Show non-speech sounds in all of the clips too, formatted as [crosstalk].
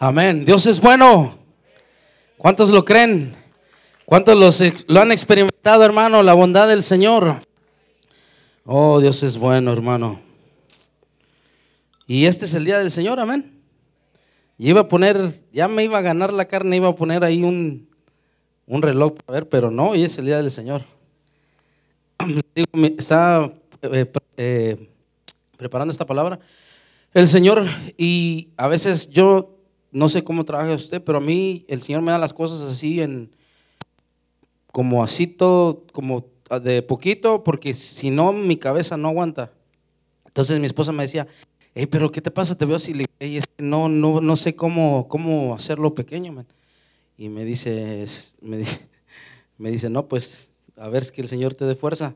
Amén. Dios es bueno. ¿Cuántos lo creen? ¿Cuántos lo han experimentado, hermano? La bondad del Señor. Oh, Dios es bueno, hermano. Y este es el día del Señor, amén. Y iba a poner, ya me iba a ganar la carne, iba a poner ahí un, un reloj para ver, pero no, hoy es el día del Señor. [clears throat] Está eh, eh, preparando esta palabra el Señor, y a veces yo no sé cómo trabaja usted, pero a mí el Señor me da las cosas así en como así todo, como de poquito, porque si no mi cabeza no aguanta. Entonces mi esposa me decía, hey, pero ¿qué te pasa? Te veo así, hey, no, no, no sé cómo, cómo hacerlo pequeño, man. Y me dice, me, [laughs] me dice, no, pues a ver, es que el Señor te dé fuerza.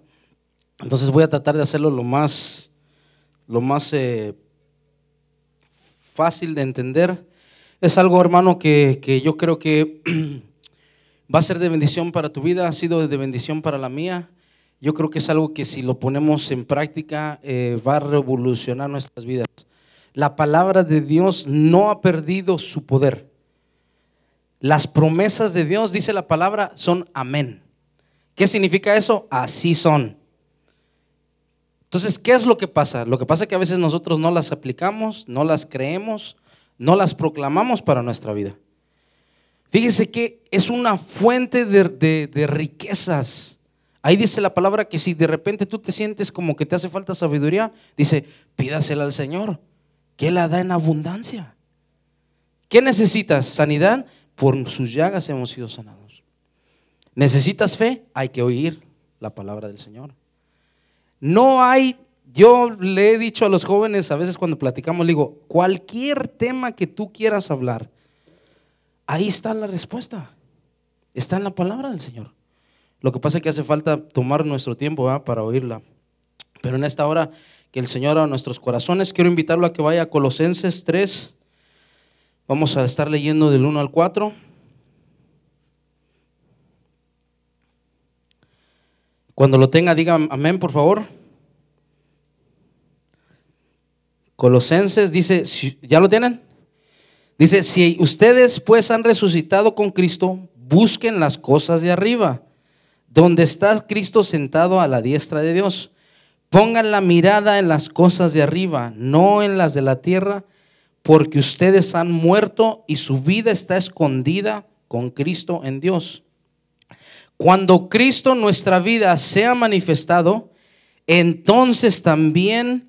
Entonces voy a tratar de hacerlo lo más, lo más eh, fácil de entender. Es algo, hermano, que, yo creo que [clears throat] va a ser de bendición para tu vida, ha sido de bendición para la mía. Yo creo que es algo que si lo ponemos en práctica eh, va a revolucionar nuestras vidas. La palabra de Dios no ha perdido su poder. Las promesas de Dios, dice la palabra, son amén. ¿Qué significa eso? Así son. Entonces, ¿qué es lo que pasa? Lo que pasa es que a veces nosotros no las aplicamos, no las creemos, no las proclamamos para nuestra vida. Fíjese que es una fuente de, riquezas. Ahí dice la palabra que si de repente tú te sientes como que te hace falta sabiduría, dice, pídasela al Señor, que la da en abundancia. ¿Qué necesitas? Sanidad. Por sus llagas hemos sido sanados. ¿Necesitas fe? Hay que oír la palabra del Señor. No hay, yo le he dicho a los jóvenes a veces cuando platicamos, le digo, cualquier tema que tú quieras hablar, ahí está la respuesta. Está en la palabra del Señor. Lo que pasa es que hace falta tomar nuestro tiempo para oírla. Pero en esta hora que el Señor a nuestros corazones, quiero invitarlo a que vaya a Colosenses 3. Vamos a estar leyendo del 1 al 4. Cuando lo tenga, diga amén, por favor. Colosenses dice, ¿ya lo tienen? Dice, si ustedes pues han resucitado con Cristo, busquen las cosas de arriba, donde está Cristo sentado a la diestra de Dios. Pongan la mirada en las cosas de arriba, no en las de la tierra, porque ustedes han muerto y su vida está escondida con Cristo en Dios. Cuando Cristo nuestra vida sea manifestado, entonces también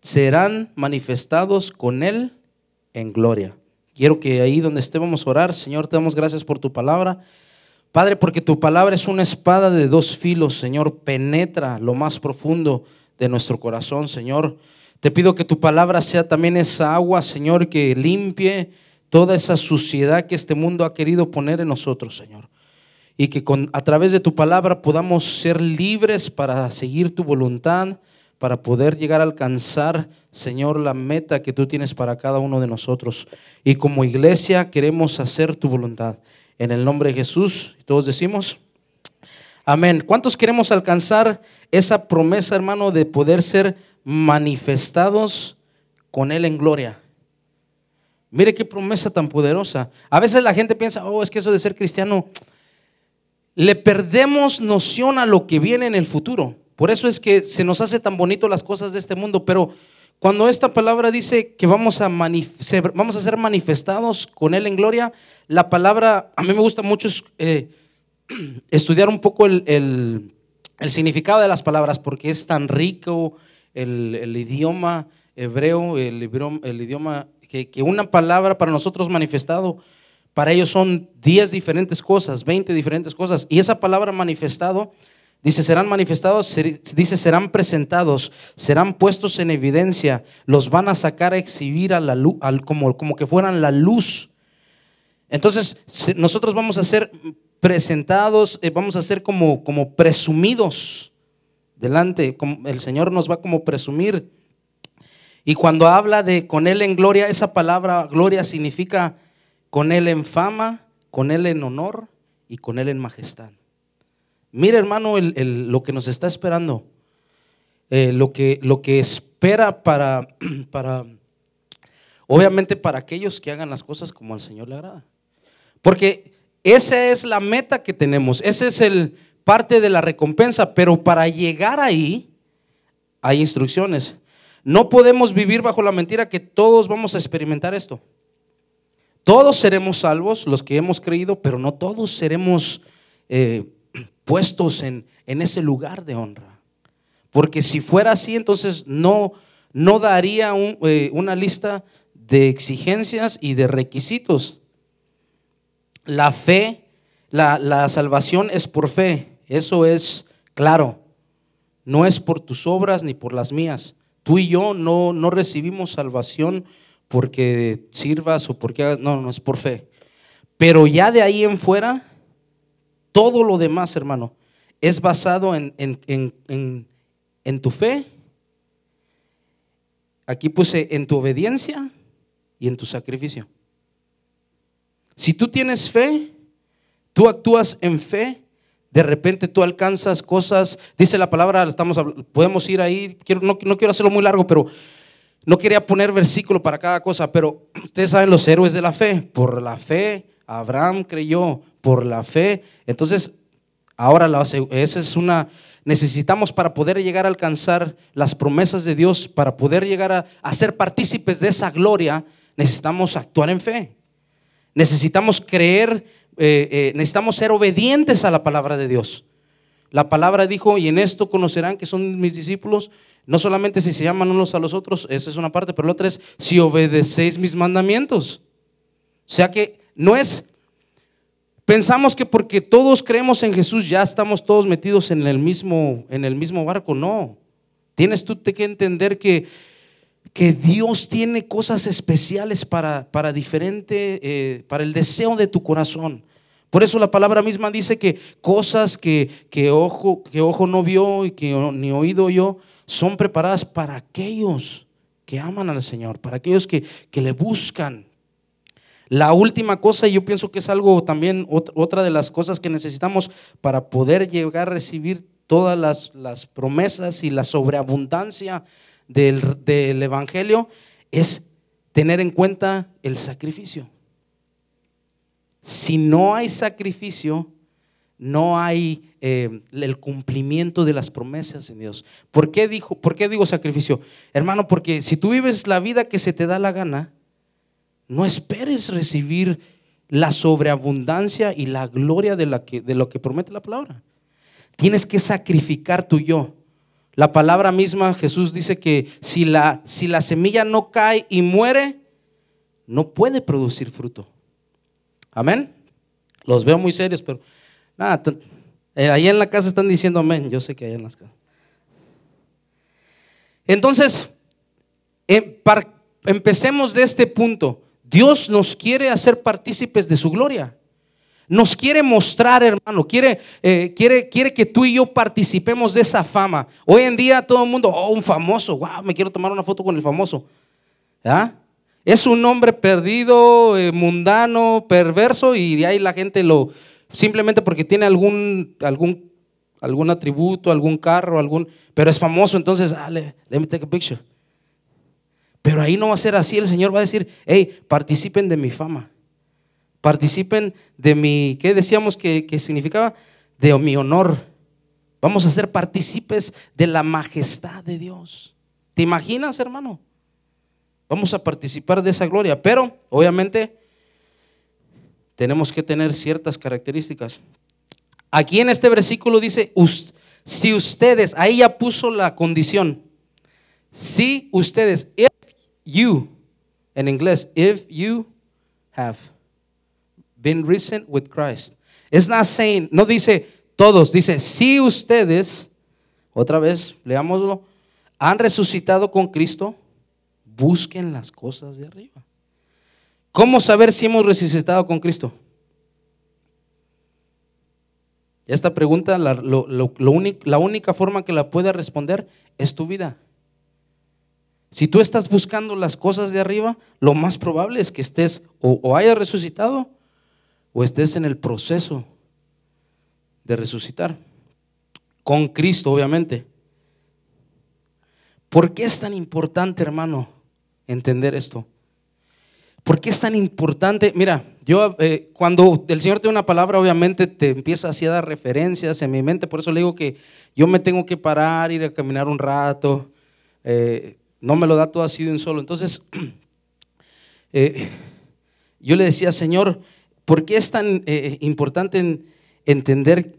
serán manifestados con Él en gloria. Quiero que ahí donde esté vamos a orar. Señor, te damos gracias por tu palabra. Padre, porque tu palabra es una espada de dos filos, Señor, penetra lo más profundo de nuestro corazón, Señor. Te pido que tu palabra sea también esa agua, Señor, que limpie toda esa suciedad que este mundo ha querido poner en nosotros, Señor y que con, a través de tu palabra podamos ser libres para seguir tu voluntad, para poder llegar a alcanzar, Señor, la meta que tú tienes para cada uno de nosotros. Y como iglesia queremos hacer tu voluntad. En el nombre de Jesús, todos decimos, amén. ¿Cuántos queremos alcanzar esa promesa, hermano, de poder ser manifestados con Él en gloria? Mire qué promesa tan poderosa. A veces la gente piensa, oh, es que eso de ser cristiano le perdemos noción a lo que viene en el futuro. Por eso es que se nos hace tan bonito las cosas de este mundo, pero cuando esta palabra dice que vamos a, vamos a ser manifestados con Él en gloria, la palabra, a mí me gusta mucho eh, [clears throat] estudiar un poco el, significado de las palabras, porque es tan rico el, idioma hebreo, el, idioma, que, una palabra para nosotros manifestado para ellos son 10 diferentes cosas, 20 diferentes cosas. Y esa palabra manifestado, dice, serán manifestados, dice, serán presentados, serán puestos en evidencia, los van a sacar a exhibir a la luz, como, como que fueran la luz. Entonces, nosotros vamos a ser presentados, eh, vamos a ser como, como presumidos delante, como el Señor nos va como presumir. Y cuando habla de con Él en gloria, esa palabra gloria significa con Él en fama, con Él en honor y con Él en majestad. Mira hermano lo que nos está esperando, eh, lo, que, lo que espera para, [clears throat] para Obviamente para aquellos que hagan las cosas como al Señor le agrada. Porque esa es la meta que tenemos, esa es el parte de la recompensa, pero para llegar ahí hay instrucciones. No podemos vivir bajo la mentira que todos vamos a experimentar esto. Todos seremos salvos, los que hemos creído, pero no todos seremos eh, puestos en, ese lugar de honra. Porque si fuera así, entonces no, no daría eh, una lista de exigencias y de requisitos. La fe, la, la salvación es por fe, eso es claro. No es por tus obras ni por las mías. Tú y yo no, no recibimos salvación porque sirvas o porque hagas, no, no es por fe. Pero ya de ahí en fuera, todo lo demás, hermano, es basado en, en, tu fe. Aquí puse en tu obediencia y en tu sacrificio. Si tú tienes fe, tú actúas en fe, de repente tú alcanzas cosas, dice la palabra, estamos, podemos ir ahí, quiero, no, no quiero hacerlo muy largo, pero no quería poner versículo para cada cosa, pero [clears throat] ustedes saben los héroes de la fe. Por la fe, Abraham creyó, por la fe. Entonces, ahora esa es una, necesitamos para poder llegar a alcanzar las promesas de Dios, para poder llegar a, a ser partícipes de esa gloria, necesitamos actuar en fe. Necesitamos creer eh, eh, necesitamos ser obedientes a la palabra de Dios. La palabra dijo, y en esto conocerán que son mis discípulos, no solamente si se llaman unos a los otros, esa es una parte, pero la otra es si obedecéis mis mandamientos. O sea que no es, pensamos que porque todos creemos en Jesús ya estamos todos metidos en el mismo, en el mismo barco, no. Tienes tú que entender que, que Dios tiene cosas especiales para, para diferente, eh, para el deseo de tu corazón. Por eso la palabra misma dice que cosas que, ojo, que ojo no vio y que ni oído yo son preparadas para aquellos que aman al Señor, para aquellos que, le buscan. La última cosa, y yo pienso que es algo también, otra de las cosas que necesitamos para poder llegar a recibir todas las, las promesas y la sobreabundancia del, del Evangelio, es tener en cuenta el sacrificio. Si no hay sacrificio, no hay eh, el cumplimiento de las promesas en Dios. ¿Por qué, dijo, ¿Por qué digo sacrificio? Hermano, porque si tú vives la vida que se te da la gana, no esperes recibir la sobreabundancia y la gloria de, la que, de lo que promete la palabra. Tienes que sacrificar tu yo. La palabra misma, Jesús dice que si la, semilla no cae y muere, no puede producir fruto. Amén. Los veo muy serios, pero nada, eh, ahí en la casa están diciendo amén. Yo sé que ahí en las casas. Entonces, em, empecemos de este punto. Dios nos quiere hacer partícipes de su gloria. Nos quiere mostrar, hermano, quiere, eh, quiere, quiere que tú y yo participemos de esa fama. Hoy en día todo el mundo, oh, un famoso, wow, me quiero tomar una foto con el famoso. ¿Ya? Es un hombre perdido, eh, mundano, perverso y ahí la gente lo, simplemente porque tiene algún, algún, algún atributo, algún carro, algún, pero es famoso, entonces, ah, let, me take a picture. Pero ahí no va a ser así, el Señor va a decir, hey, participen de mi fama, participen de mi, ¿qué decíamos que, que significaba? De mi honor. Vamos a ser partícipes de la majestad de Dios. ¿Te imaginas, hermano? Vamos a participar de esa gloria, pero obviamente tenemos que tener ciertas características. Aquí en este versículo dice, si ustedes, ahí ya puso la condición, si ustedes, you, en inglés, if you have been risen with Christ. It's not saying, no dice todos, dice si ustedes, otra vez, leámoslo, han resucitado con Cristo busquen las cosas de arriba. ¿Cómo saber si hemos resucitado con Cristo? Esta pregunta, la, la única forma que la pueda responder es tu vida. Si tú estás buscando las cosas de arriba, lo más probable es que estés o, o hayas resucitado o estés en el proceso de resucitar. Con Cristo, obviamente. ¿Por qué es tan importante, hermano? entender esto. ¿Por qué es tan importante? Mira, yo eh, cuando el Señor te da una palabra, obviamente te empieza así a dar referencias en mi mente, por eso le digo que yo me tengo que parar, ir a caminar un rato, eh, no me lo da todo así de un solo. Entonces, [clears throat] eh, yo le decía, Señor, ¿por qué es tan importante entender?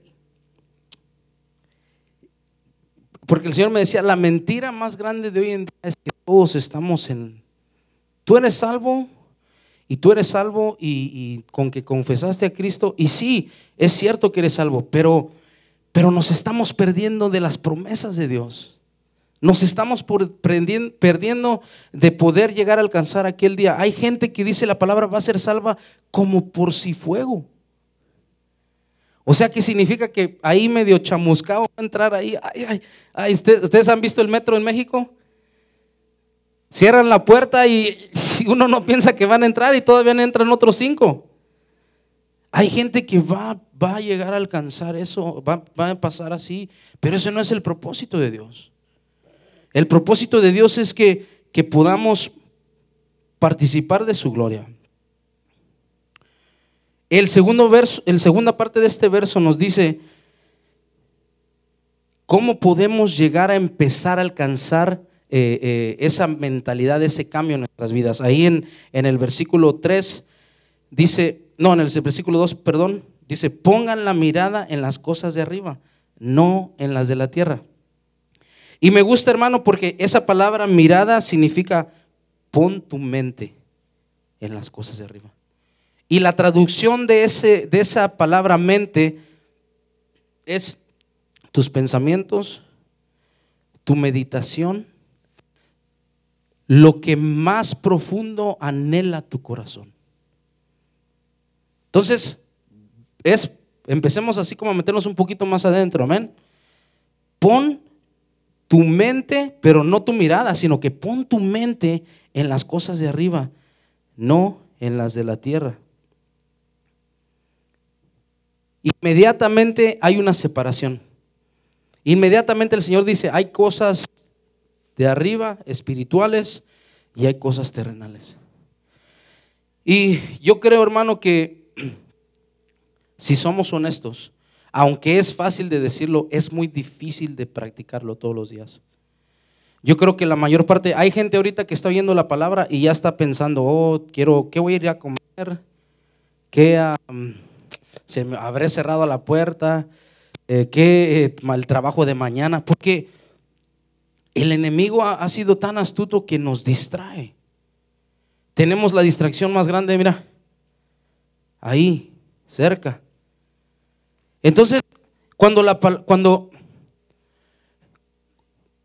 Porque el Señor me decía, la mentira más grande de hoy en día es que todos estamos en, tú eres salvo, y tú eres salvo y, con que confesaste a Cristo, y sí, es cierto que eres salvo, pero, pero nos estamos perdiendo de las promesas de Dios. Nos estamos perdiendo de poder llegar a alcanzar aquel día. Hay gente que dice la palabra va a ser salva como por si fuego. O sea, ¿qué significa que ahí medio chamuscado va a entrar ahí? ¿Ustedes han visto el metro en México? Cierran la puerta y [laughs] uno no piensa que van a entrar y todavía entran otros cinco. Hay gente que va, va a llegar a alcanzar eso, va, va, a pasar así, pero ese no es el propósito de Dios. El propósito de Dios es que, que podamos participar de su gloria. El segundo verso, el segunda parte de este verso nos dice cómo podemos llegar a empezar a alcanzar eh, eh, esa mentalidad, ese cambio en nuestras vidas. Ahí en, en el versículo 3 dice, no, en el versículo 2, perdón, dice, pongan la mirada en las cosas de arriba, no en las de la tierra. Y me gusta, hermano, porque esa palabra mirada significa pon tu mente en las cosas de arriba. Y la traducción de, ese, de esa palabra mente es tus pensamientos, tu meditación lo que más profundo anhela tu corazón. Entonces, es, empecemos así como a meternos un poquito más adentro, amén. Pon tu mente, pero no tu mirada, sino que pon tu mente en las cosas de arriba, no en las de la tierra. Inmediatamente hay una separación. Inmediatamente el Señor dice, hay cosas de arriba, espirituales, y hay cosas terrenales. Y yo creo, hermano, que [clears throat] si somos honestos, aunque es fácil de decirlo, es muy difícil de practicarlo todos los días. Yo creo que la mayor parte, hay gente ahorita que está oyendo la palabra y ya está pensando, oh, quiero, ¿qué voy a ir a comer? ¿Qué se me habré cerrado la puerta? Eh, ¿Qué eh, mal trabajo de mañana? Porque el enemigo ha, sido tan astuto que nos distrae. Tenemos la distracción más grande, mira, ahí, cerca. Entonces, cuando, la, cuando,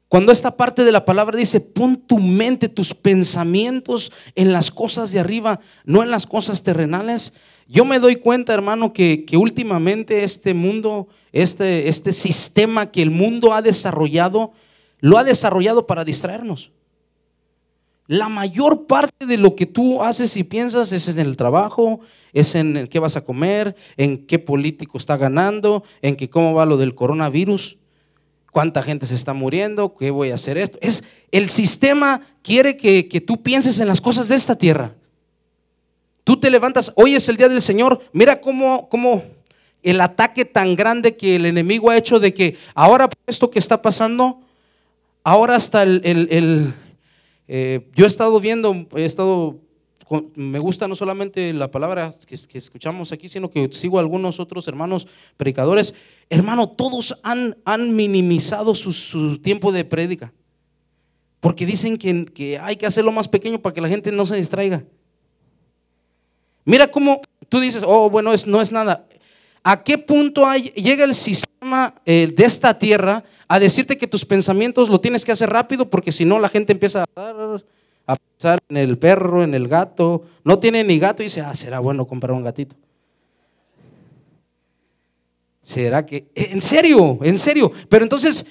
cuando esta parte de la palabra dice, pon tu mente, tus pensamientos en las cosas de arriba, no en las cosas terrenales, yo me doy cuenta, hermano, que, que últimamente este mundo, este, este sistema que el mundo ha desarrollado, lo ha desarrollado para distraernos. La mayor parte de lo que tú haces y piensas es en el trabajo, es en qué vas a comer, en qué político está ganando, en que cómo va lo del coronavirus, cuánta gente se está muriendo, qué voy a hacer esto. Es el sistema quiere que, que tú pienses en las cosas de esta tierra. Tú te levantas, hoy es el día del Señor, mira cómo, cómo el ataque tan grande que el enemigo ha hecho de que ahora esto que está pasando, Ahora hasta el, eh, yo he estado viendo, he estado, me gusta no solamente la palabra que, escuchamos aquí, sino que sigo a algunos otros hermanos predicadores. Hermano, todos han, minimizado su, tiempo de prédica. Porque dicen que, que hay que hacerlo más pequeño para que la gente no se distraiga. Mira cómo tú dices, oh, bueno, es, no es nada. ¿A qué punto llega el sistema eh, de esta tierra a decirte que tus pensamientos lo tienes que hacer rápido porque si no la gente empieza a, a pensar en el perro, en el gato. No tiene ni gato y dice, ah, será bueno comprar un gatito. ¿Será que? En serio, en serio. Pero entonces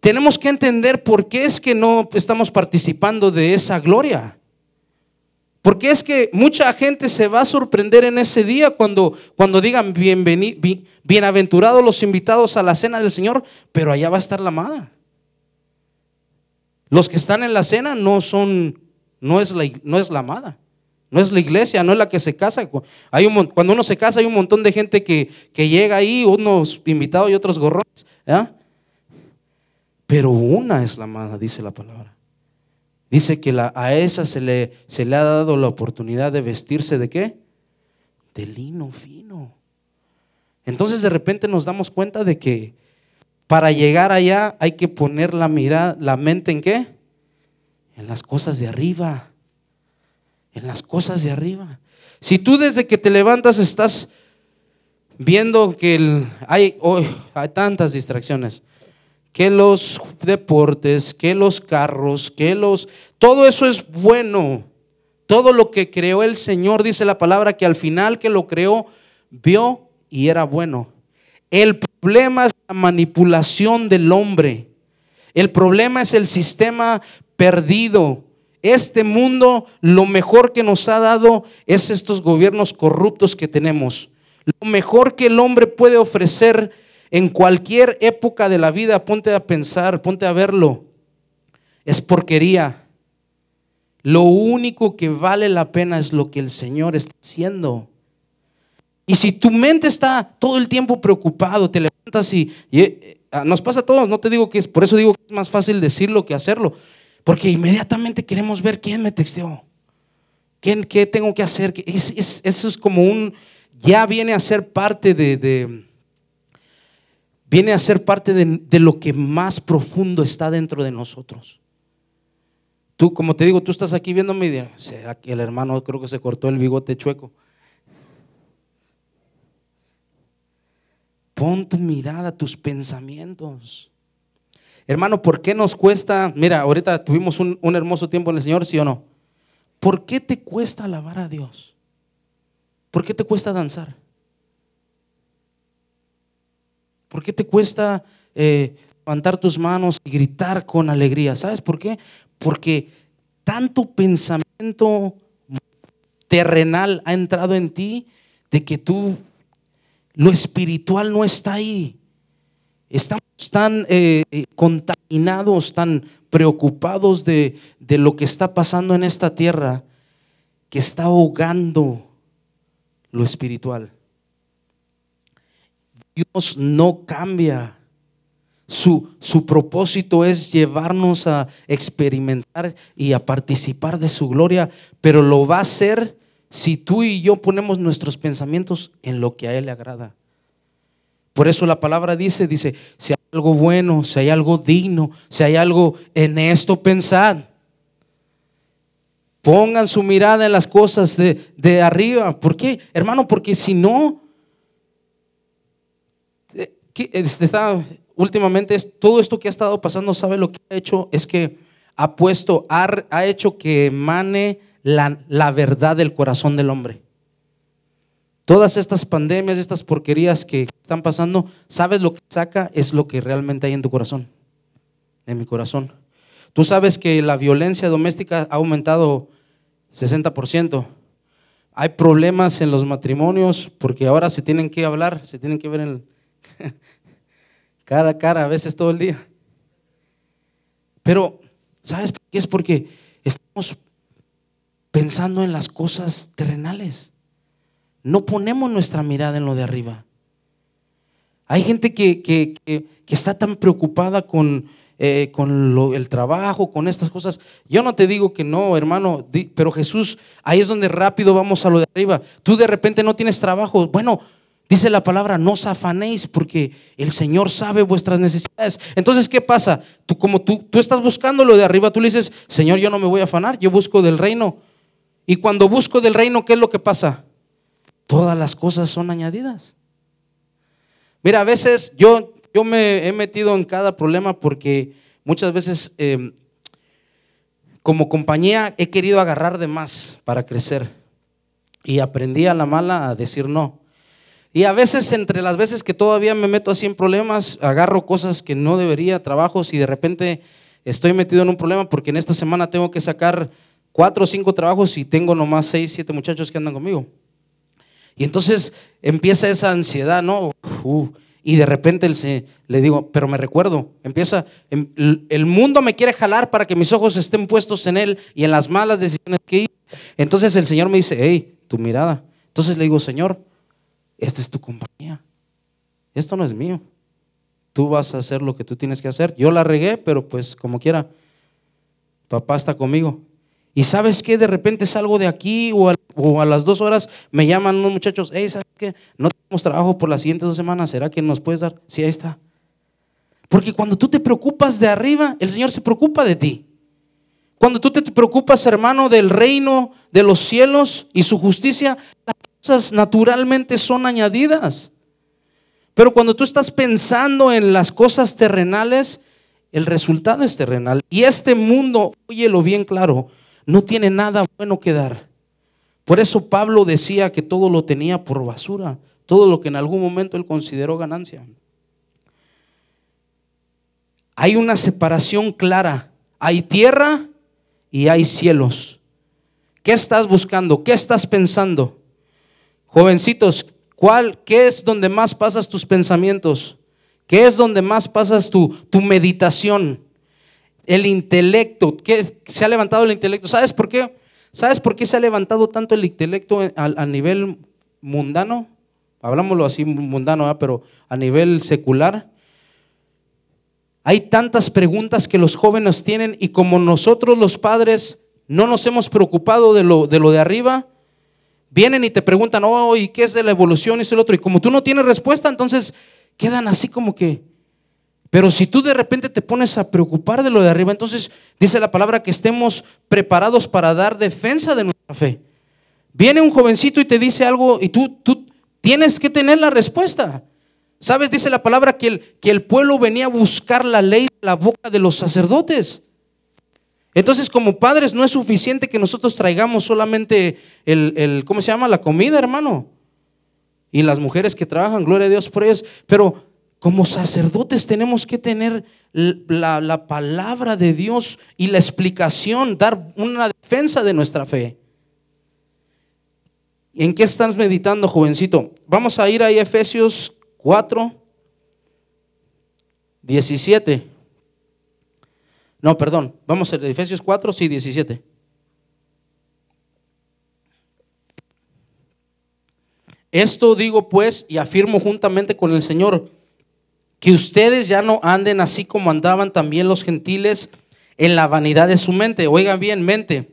tenemos que entender por qué es que no estamos participando de esa gloria. Porque es que mucha gente se va a sorprender en ese día cuando, cuando digan bienaventurados los invitados a la cena del Señor, pero allá va a estar la amada. Los que están en la cena no son, no es la, no es la amada. No es la iglesia, no es la que se casa. Hay un, cuando uno se casa hay un montón de gente que, que llega ahí, unos invitados y otros gorrones. Pero una es la amada, dice la palabra. Dice que a esa se le, ha dado la oportunidad de vestirse de qué? De lino fino. Entonces de repente nos damos cuenta de que para llegar allá hay que poner la mirada, la mente en qué? En las cosas de arriba. En las cosas de arriba. Si tú desde que te levantas estás viendo que hay, hay tantas distracciones, que los deportes, que los carros, que los... Todo eso es bueno. Todo lo que creó el Señor, dice la palabra, que al final que lo creó, vio y era bueno. El problema es la manipulación del hombre. El problema es el sistema perdido. Este mundo, lo mejor que nos ha dado es estos gobiernos corruptos que tenemos. Lo mejor que el hombre puede ofrecer en cualquier época de la vida, ponte a pensar, ponte a verlo, es porquería. Lo único que vale la pena es lo que el Señor está haciendo. Y si tu mente está todo el tiempo preocupado, te levantas y, eh, nos pasa a todos, no te digo que es, por eso digo que es más fácil decirlo que hacerlo, porque inmediatamente queremos ver quién me texteó, quién, qué tengo que hacer. eso es como un, ya viene a ser parte de, viene a ser parte de, lo que más profundo está dentro de nosotros. Tú, como te digo, tú estás aquí viéndome y ¿será que el hermano creo que se cortó el bigote chueco? Pon tu mirada, tus pensamientos. Hermano, ¿por qué nos cuesta? Mira, ahorita tuvimos un, hermoso tiempo en el Señor, ¿sí o no? ¿Por qué te cuesta alabar a Dios? ¿Por qué te cuesta danzar? ¿Por qué te cuesta eh, levantar tus manos y gritar con alegría? ¿Sabes por qué? Porque tanto pensamiento terrenal ha entrado en ti de que tú lo espiritual no está ahí. Estamos tan eh, contaminados, tan preocupados de, de lo que está pasando en esta tierra, que está ahogando lo espiritual. Dios no cambia. Su, su, propósito es llevarnos a experimentar y a participar de su gloria, pero lo va a hacer si tú y yo ponemos nuestros pensamientos en lo que a Él le agrada. Por eso la palabra dice, dice, si hay algo bueno, si hay algo digno, si hay algo en esto, pensad. Pongan su mirada en las cosas de, de arriba. ¿Por qué? Hermano, porque si no, está, últimamente todo esto que ha estado pasando, ¿sabe lo que ha hecho? Es que ha puesto, ha, ha hecho que emane la, verdad del corazón del hombre. Todas estas pandemias, estas porquerías que están pasando, ¿sabes lo que saca? Es lo que realmente hay en tu corazón, en mi corazón. Tú sabes que la violencia doméstica ha aumentado 60%. Hay problemas en los matrimonios porque ahora se tienen que hablar, se tienen que ver en [laughs] cara a cara, a veces todo el día. Pero, ¿sabes por qué? Es porque estamos pensando en las cosas terrenales. No ponemos nuestra mirada en lo de arriba. Hay gente que, que, está tan preocupada con, eh, con el trabajo, con estas cosas. Yo no te digo que no, hermano, pero Jesús, ahí es donde rápido vamos a lo de arriba. Tú de repente no tienes trabajo. Bueno, dice la palabra, no os afanéis porque el Señor sabe vuestras necesidades. Entonces, ¿qué pasa? Tú como tú, tú estás buscando lo de arriba, tú le dices, Señor, yo no me voy a afanar, yo busco del reino. Y cuando busco del reino, ¿qué es lo que pasa? Todas las cosas son añadidas. Mira, a veces yo, yo me he metido en cada problema porque muchas veces em, como compañía he querido agarrar de más para crecer. Y aprendí a la mala a decir no. Y a veces, entre las veces que todavía me meto así en problemas, agarro cosas que no debería, trabajos, y de repente estoy metido en un problema porque en esta semana tengo que sacar cuatro o cinco trabajos y tengo nomás seis, siete muchachos que andan conmigo. Y entonces empieza esa ansiedad, ¿no? y de repente se, le digo, pero me recuerdo, empieza, em, el mundo me quiere jalar para que mis ojos estén puestos en él y en las malas decisiones que hice. Entonces el Señor me dice, hey, tu mirada. Entonces le digo, Señor, esta es tu compañía. Esto no es mío. Tú vas a hacer lo que tú tienes que hacer. Yo la regué, pero pues como quiera, papá está conmigo. Y sabes que de repente salgo de aquí o a, las dos horas me llaman unos muchachos, hey, ¿sabes qué? No tenemos trabajo por las siguientes dos semanas, ¿será que nos puedes dar? Sí, ahí está. Porque cuando tú te preocupas de arriba, el Señor se preocupa de ti. Cuando tú te preocupas, hermano, del reino de los cielos y su justicia, las naturalmente son añadidas. Pero cuando tú estás pensando en las cosas terrenales, el resultado es terrenal. Y este mundo, óyelo bien claro, no tiene nada bueno que dar. Por eso Pablo decía que todo lo tenía por basura, todo lo que en algún momento él consideró ganancia. Hay una separación clara. Hay tierra y hay cielos. ¿Qué estás buscando? ¿Qué estás pensando? Jovencitos, ¿cuál, ¿qué es donde más pasas tus pensamientos? ¿Qué es donde más pasas tu, meditación? El intelecto. ¿Qué, se ha levantado el intelecto. ¿Sabes por qué? ¿Sabes por qué se ha levantado tanto el intelecto a, nivel mundano? Hablámoslo así mundano, pero a nivel secular hay tantas preguntas que los jóvenes tienen y como nosotros los padres no nos hemos preocupado de, lo de arriba, vienen y te preguntan, oh, ¿y qué es de la evolución? Y es el otro. Y como tú no tienes respuesta, entonces quedan así como que... Pero si tú de repente te pones a preocupar de lo de arriba, entonces dice la palabra que estemos preparados para dar defensa de nuestra fe. Viene un jovencito y te dice algo y tú, tú tienes que tener la respuesta. ¿Sabes? Dice la palabra que el, que el pueblo venía a buscar la ley de la boca de los sacerdotes. Entonces, como padres, no es suficiente que nosotros traigamos solamente el, ¿cómo se llama? La comida, hermano. Y las mujeres que trabajan, gloria a Dios por. Pero como sacerdotes tenemos que tener la, la palabra de Dios y la explicación, dar una defensa de nuestra fe. ¿En qué estás meditando, jovencito? Vamos a ir a Efesios 4, 17. No, perdón, vamos a Efesios 4, sí, 17. Esto digo pues y afirmo juntamente con el Señor, que ustedes ya no anden así como andaban también los gentiles en la vanidad de su mente. Oigan bien, mente,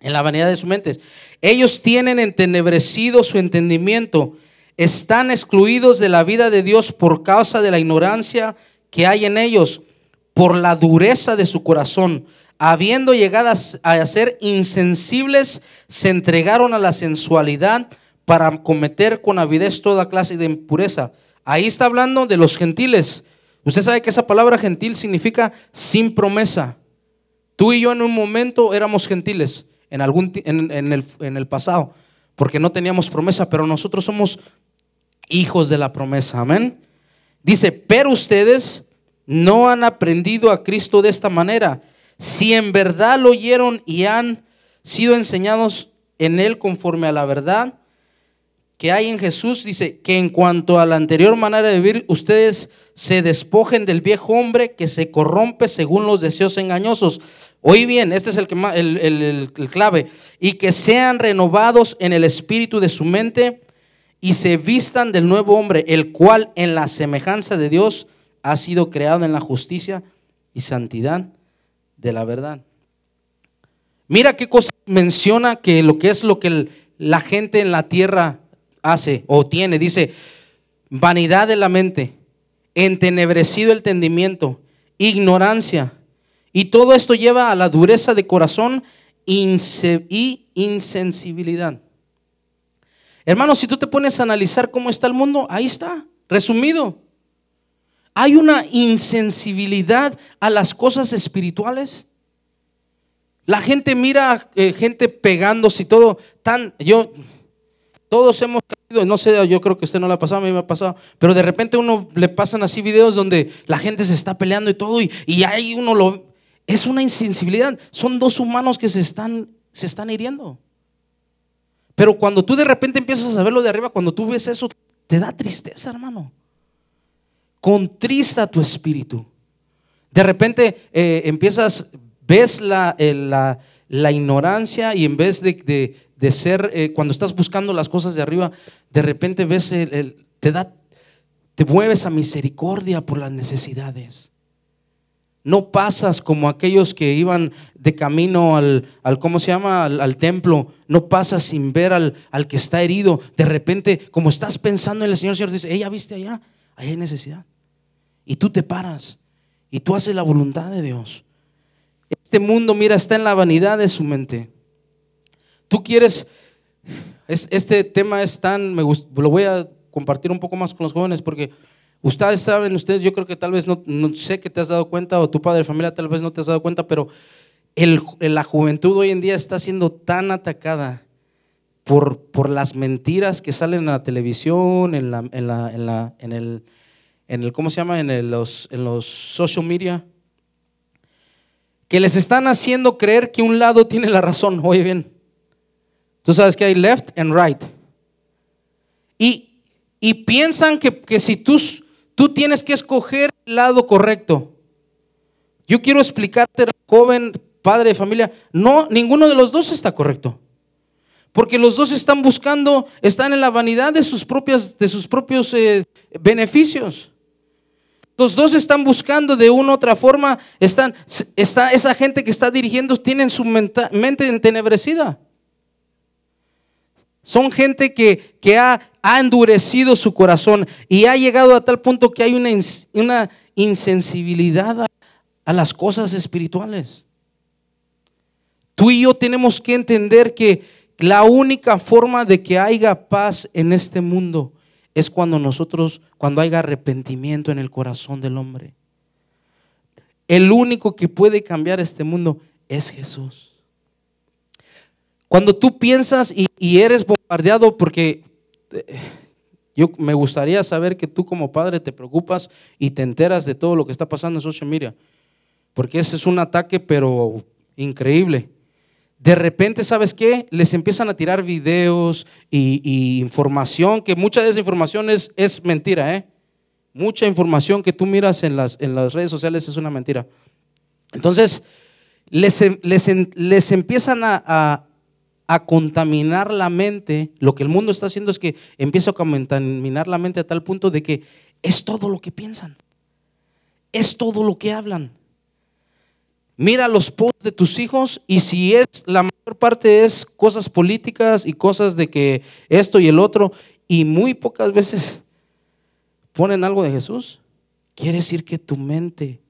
en la vanidad de su mente. Ellos tienen entenebrecido su entendimiento están excluidos de la vida de Dios por causa de la ignorancia que hay en ellos, por la dureza de su corazón. Habiendo llegado a ser insensibles, se entregaron a la sensualidad para cometer con avidez toda clase de impureza. Ahí está hablando de los gentiles. Usted sabe que esa palabra gentil significa sin promesa. Tú y yo en un momento éramos gentiles en, algún, en, el, en el pasado, porque no teníamos promesa, pero nosotros somos hijos de la promesa. Amén. Dice, pero ustedes no han aprendido a Cristo de esta manera. Si en verdad lo oyeron y han sido enseñados en Él conforme a la verdad que hay en Jesús, dice que en cuanto a la anterior manera de vivir, ustedes se despojen del viejo hombre que se corrompe según los deseos engañosos. Oí bien, este es el, que, el, el, el clave. Y que sean renovados en el espíritu de su mente y se vistan del nuevo hombre, el cual en la semejanza de Dios ha sido creado en la justicia y santidad de la verdad. Mira qué cosa menciona que lo que es lo que la gente en la tierra hace o tiene. Dice, vanidad de la mente, entenebrecido el entendimiento, ignorancia. Y todo esto lleva a la dureza de corazón y insensibilidad. Hermano, si tú te pones a analizar cómo está el mundo, ahí está, resumido. Hay una insensibilidad a las cosas espirituales. La gente mira eh, gente pegándose y todo tan yo todos hemos caído, no sé, yo creo que usted no le ha pasado, a mí me ha pasado, pero de repente uno le pasan así videos donde la gente se está peleando y todo y, y ahí uno lo es una insensibilidad, son dos humanos que se están se están hiriendo. Pero cuando tú de repente empiezas a verlo de arriba, cuando tú ves eso, te da tristeza, hermano. Contrista tu espíritu. De repente eh, empiezas, ves la, la ignorancia y en vez de, ser, eh, cuando estás buscando las cosas de arriba, de repente ves, el, te da, te mueves a misericordia por las necesidades. No pasas como aquellos que iban de camino al, al ¿cómo se llama? Al, templo. No pasas sin ver al, al, que está herido. De repente, como estás pensando en el Señor, el Señor dice, ella viste allá, ahí hay necesidad. Y tú te paras y tú haces la voluntad de Dios. Este mundo, mira, está en la vanidad de su mente. Tú quieres, este tema es tan, me lo voy a compartir un poco más con los jóvenes porque Ustedes saben, ustedes yo creo que tal vez no, sé que te has dado cuenta o tu padre de familia tal vez no te has dado cuenta, pero la juventud hoy en día está siendo tan atacada por, por las mentiras que salen en la televisión, en, la, en, la, en, la, en, el, en el, ¿cómo se llama? En, los, en los social media, que les están haciendo creer que un lado tiene la razón. [laughs] Oye bien, tú sabes que hay left and right. Y, y piensan que, que si tú Tú tienes que escoger el lado correcto. Yo quiero explicarte, joven, padre de familia, no, ninguno de los dos está correcto. Porque los dos están buscando, están en la vanidad de sus, propias, de sus propios eh, beneficios. Los dos están buscando de una u otra forma, está, esa gente que está dirigiendo tienen su mente entenebrecida. Son gente que, ha, endurecido su corazón y ha llegado a tal punto que hay una, una insensibilidad a, a las cosas espirituales. Tú y yo tenemos que entender que la única forma de que haya paz en este mundo es cuando nosotros, cuando haya arrepentimiento en el corazón del hombre. El único que puede cambiar este mundo es Jesús. Cuando tú piensas y, eres bombardeado, porque eh, yo me gustaría saber que tú como padre te preocupas y te enteras de todo lo que está pasando en social media, porque ese es un ataque pero increíble. De repente, ¿sabes qué? Les empiezan a tirar videos y, información, que mucha de esa información es, mentira, ¿eh? Mucha información que tú miras en las, redes sociales es una mentira. Entonces, les, les empiezan a, a contaminar la mente, lo que el mundo está haciendo es que empieza a contaminar la mente a tal punto de que es todo lo que piensan, es todo lo que hablan. Mira los posts de tus hijos y si es la mayor parte es cosas políticas y cosas de que esto y el otro y muy pocas veces ponen algo de Jesús, quiere decir que tu mente,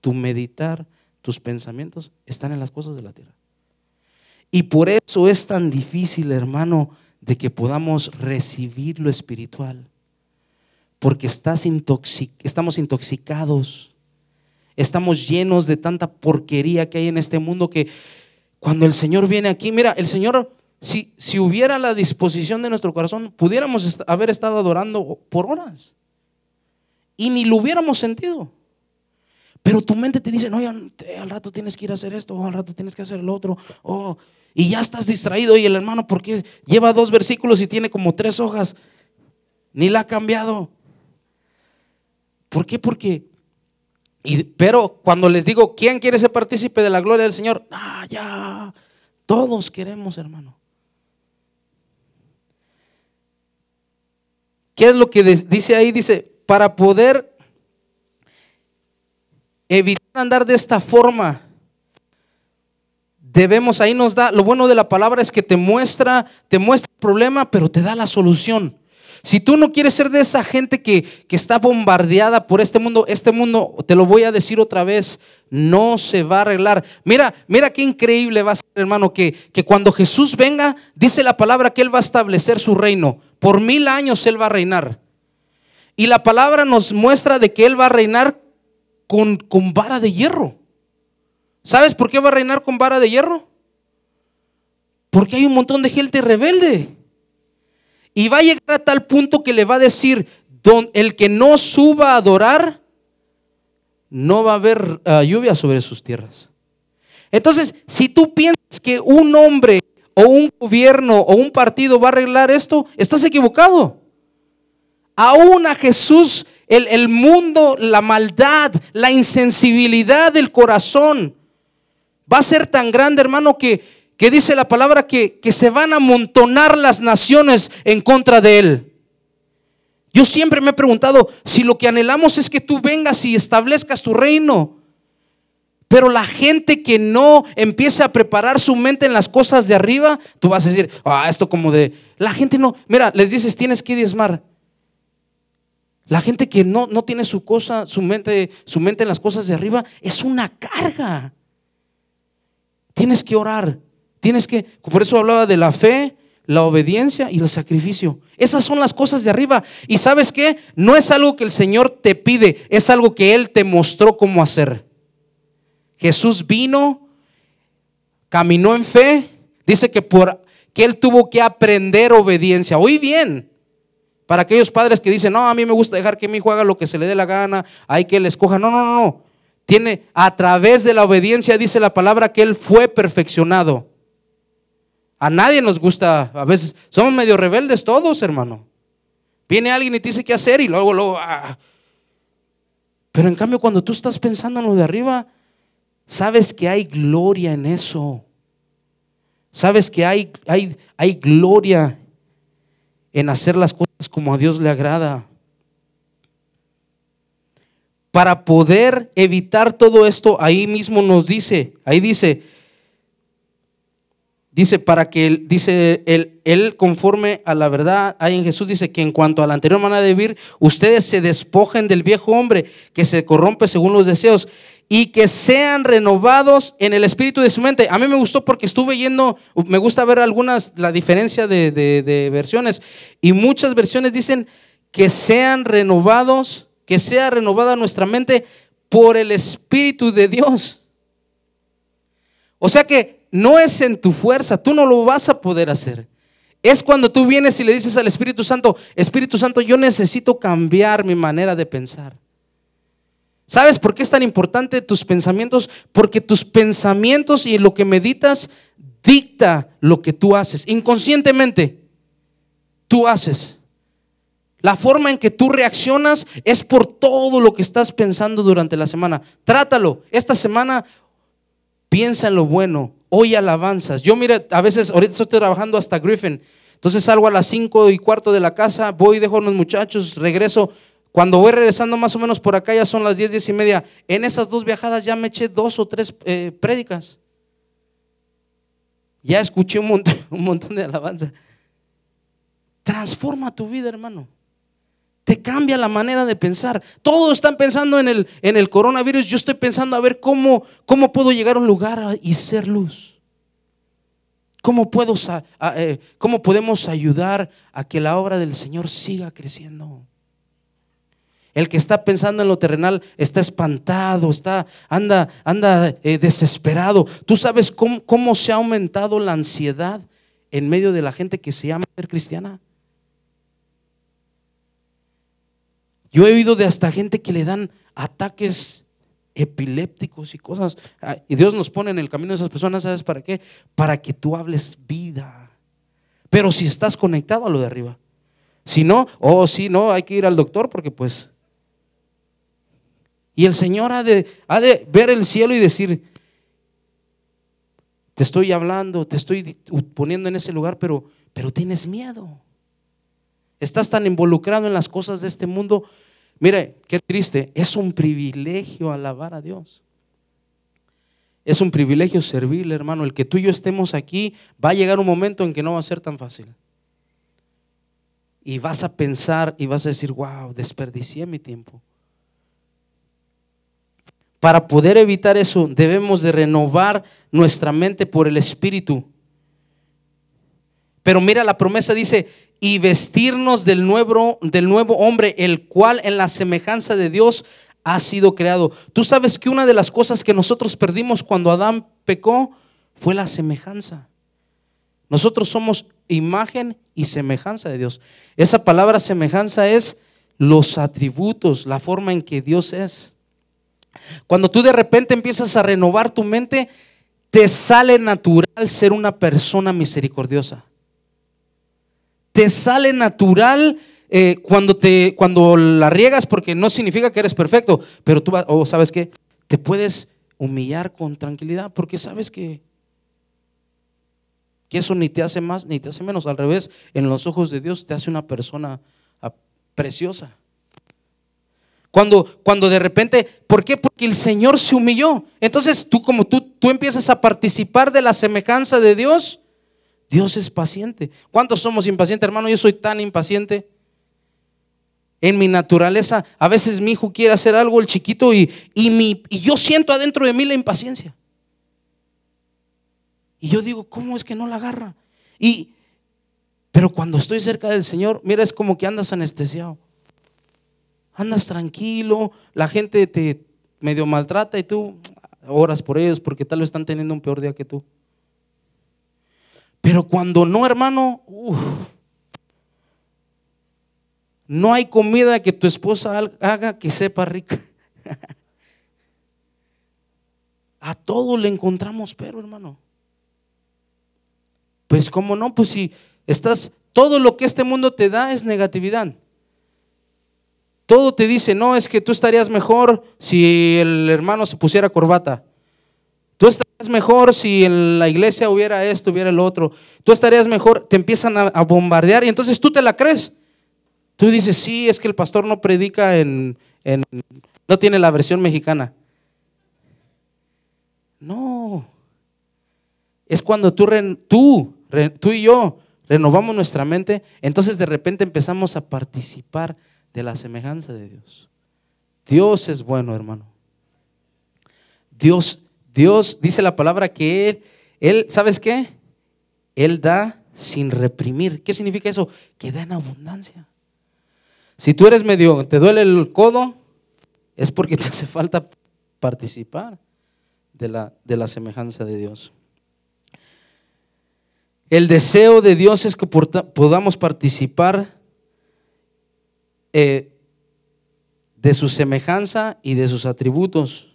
tu meditar, tus pensamientos están en las cosas de la tierra. Y por eso es tan difícil, hermano, de que podamos recibir lo espiritual. Porque estás estamos intoxicados. Estamos llenos de tanta porquería que hay en este mundo que cuando el Señor viene aquí, mira, el Señor, si, si hubiera la disposición de nuestro corazón, pudiéramos haber estado adorando por horas. Y ni lo hubiéramos sentido. Pero tu mente te dice, no, al rato tienes que ir a hacer esto, o al rato tienes que hacer el otro, oh, y ya estás distraído y el hermano, porque lleva dos versículos y tiene como tres hojas, ni la ha cambiado. ¿Por qué? Porque, pero cuando les digo, ¿quién quiere ser partícipe de la gloria del Señor? Ah, ya, todos queremos, hermano. ¿Qué es lo que dice ahí? Dice, para poder evitar andar de esta forma, debemos, ahí nos da, lo bueno de la palabra es que te muestra, te muestra el problema, pero te da la solución. Si tú no quieres ser de esa gente que, que, está bombardeada por este mundo, este mundo, te lo voy a decir otra vez, no se va a arreglar. Mira, mira qué increíble va a ser, hermano, que, que cuando Jesús venga, dice la palabra que Él va a establecer su reino. Por mil años Él va a reinar. Y la palabra nos muestra de que Él va a reinar con, con vara de hierro. ¿Sabes por qué va a reinar con vara de hierro? Porque hay un montón de gente rebelde. Y va a llegar a tal punto que le va a decir, el que no suba a adorar, no va a haber ah, lluvia sobre sus tierras. Entonces, si tú piensas que un hombre o un gobierno o un partido va a arreglar esto, estás equivocado. Aún a Jesús, el mundo, la maldad, la insensibilidad del corazón, Va a ser tan grande, hermano, que, que dice la palabra que, que se van a amontonar las naciones en contra de él. Yo siempre me he preguntado si lo que anhelamos es que tú vengas y establezcas tu reino. Pero la gente que no empiece a preparar su mente en las cosas de arriba, tú vas a decir, ah, esto como de... La gente no, mira, les dices, tienes que diezmar. La gente que no, no tiene su cosa, su mente, su mente en las cosas de arriba, es una carga. Tienes que orar, tienes que, por eso hablaba de la fe, la obediencia y el sacrificio. Esas son las cosas de arriba. Y sabes qué? No es algo que el Señor te pide, es algo que Él te mostró cómo hacer. Jesús vino, caminó en fe, dice que por que Él tuvo que aprender obediencia. Oí bien. Para aquellos padres que dicen, no, a mí me gusta dejar que mi hijo haga lo que se le dé la gana, hay que él escoja. No, no, no, no. Tiene, a través de la obediencia, dice la palabra, que él fue perfeccionado. A nadie nos gusta, a veces somos medio rebeldes todos, hermano. Viene alguien y te dice qué hacer y luego, luego. Ah. Pero en cambio, cuando tú estás pensando en lo de arriba, sabes que hay gloria en eso. Sabes que hay, hay, hay gloria en hacer las cosas como a Dios le agrada. Para poder evitar todo esto, ahí mismo nos dice, ahí dice, dice para que dice él, él conforme a la verdad ahí en Jesús dice que en cuanto a la anterior manera de vivir ustedes se despojen del viejo hombre que se corrompe según los deseos y que sean renovados en el espíritu de su mente. A mí me gustó porque estuve yendo, me gusta ver algunas, la diferencia de, de versiones y muchas versiones dicen que sean renovados, que sea renovada nuestra mente por el espíritu de Dios. O sea que no es en tu fuerza, tú no lo vas a poder hacer. Es cuando tú vienes y le dices al Espíritu Santo, Espíritu Santo, yo necesito cambiar mi manera de pensar. ¿Sabes por qué es tan importante tus pensamientos? Porque tus pensamientos y lo que meditas dicta lo que tú haces. Inconscientemente, tú haces. La forma en que tú reaccionas es por todo lo que estás pensando durante la semana. Trátalo. Esta semana piensa en lo bueno, hoy alabanzas. Yo mira, a veces, ahorita estoy trabajando hasta Griffin, entonces salgo a las cinco y cuarto de la casa, voy, dejo a los muchachos, regreso. Cuando voy regresando más o menos por acá ya son las diez, diez y media. En esas dos viajadas ya me eché dos o tres eh, prédicas. Ya escuché un montón, [laughs] un montón de alabanza. Transforma tu vida, hermano. Te cambia la manera de pensar. Todos están pensando en el, en el coronavirus. Yo estoy pensando a ver cómo, cómo puedo llegar a un lugar y ser luz. ¿Cómo, puedo, eh, ¿Cómo podemos ayudar a que la obra del Señor siga creciendo? El que está pensando en lo terrenal está espantado, está, anda, anda eh, desesperado. Tú sabes cómo, cómo se ha aumentado la ansiedad en medio de la gente que se llama ser cristiana. Yo he oído de hasta gente que le dan ataques epilépticos y cosas. Ah, y Dios nos pone en el camino de esas personas, ¿sabes para qué? Para que tú hables vida. Pero si estás conectado a lo de arriba. Si no, oh sí, no, hay que ir al doctor porque pues... Y el Señor ha de, ha de ver el cielo y decir, te estoy hablando, te estoy poniendo en ese lugar, pero, pero tienes miedo. Estás tan involucrado en las cosas de este mundo. Mire, qué triste. Es un privilegio alabar a Dios. Es un privilegio servirle, hermano. El que tú y yo estemos aquí, va a llegar un momento en que no va a ser tan fácil. Y vas a pensar y vas a decir, wow, desperdicié mi tiempo. Para poder evitar eso, debemos de renovar nuestra mente por el Espíritu. Pero mira, la promesa dice, y vestirnos del nuevo, del nuevo hombre, el cual en la semejanza de Dios ha sido creado. Tú sabes que una de las cosas que nosotros perdimos cuando Adán pecó fue la semejanza. Nosotros somos imagen y semejanza de Dios. Esa palabra semejanza es los atributos, la forma en que Dios es. Cuando tú de repente empiezas a renovar tu mente, te sale natural ser una persona misericordiosa te sale natural eh, cuando, te, cuando la riegas, porque no significa que eres perfecto, pero tú, o sabes qué, te puedes humillar con tranquilidad, porque sabes que, que eso ni te hace más ni te hace menos. Al revés, en los ojos de Dios te hace una persona ah, preciosa. Cuando, cuando de repente, ¿por qué? Porque el Señor se humilló. Entonces tú como tú, tú empiezas a participar de la semejanza de Dios, Dios es paciente. ¿Cuántos somos impacientes, hermano? Yo soy tan impaciente. En mi naturaleza, a veces mi hijo quiere hacer algo, el chiquito, y, y, mi, y yo siento adentro de mí la impaciencia. Y yo digo, ¿cómo es que no la agarra? Y, pero cuando estoy cerca del Señor, mira, es como que andas anestesiado andas tranquilo, la gente te medio maltrata y tú oras por ellos porque tal vez están teniendo un peor día que tú. Pero cuando no, hermano, no hay comida que tu esposa haga que sepa rica. [laughs] A todo le encontramos pero, hermano. Pues como no, pues si estás, todo lo que este mundo te da es negatividad. Todo te dice, no, es que tú estarías mejor si el hermano se pusiera corbata. Tú estarías mejor si en la iglesia hubiera esto, hubiera el otro. Tú estarías mejor, te empiezan a, bombardear y entonces tú te la crees. Tú dices, sí, es que el pastor no predica en, no tiene la versión mexicana. No. Es cuando tú, tú, tú y yo renovamos nuestra mente, entonces de repente empezamos a participar de la semejanza de Dios. Dios es bueno, hermano. Dios, Dios dice la palabra que Él, Él, ¿sabes qué? Él da sin reprimir. ¿Qué significa eso? Que da en abundancia. Si tú eres medio, te duele el codo, es porque te hace falta participar de la, de la semejanza de Dios. El deseo de Dios es que podamos participar eh, de su semejanza y de sus atributos.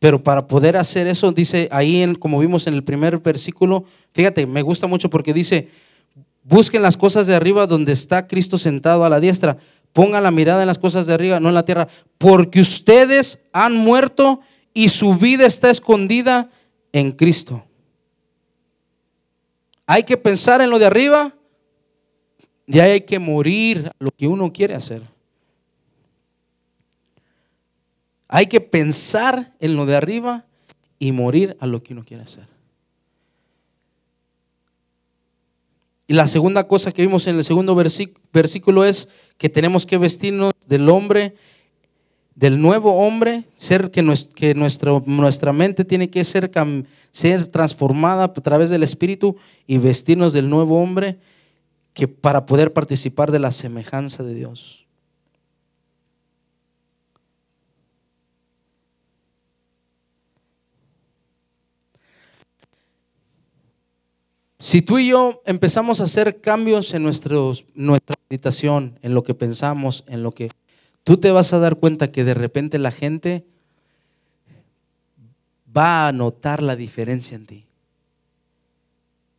Pero para poder hacer eso, dice ahí, en, como vimos en el primer versículo, fíjate, me gusta mucho porque dice, busquen las cosas de arriba donde está Cristo sentado a la diestra. Pongan la mirada en las cosas de arriba, no en la tierra, porque ustedes han muerto y su vida está escondida en Cristo. Hay que pensar en lo de arriba ya hay que morir lo que uno quiere hacer. Hay que pensar en lo de arriba y morir a lo que uno quiere hacer. Y la segunda cosa que vimos en el segundo versículo es que tenemos que vestirnos del hombre, del nuevo hombre, ser que, nuestra, nuestra mente tiene que ser, ser transformada a través del Espíritu y vestirnos del nuevo hombre que para poder participar de la semejanza de Dios. Si tú y yo empezamos a hacer cambios en nuestra meditación, en lo que pensamos, en lo que tú te vas a dar cuenta que de repente la gente va a notar la diferencia en ti.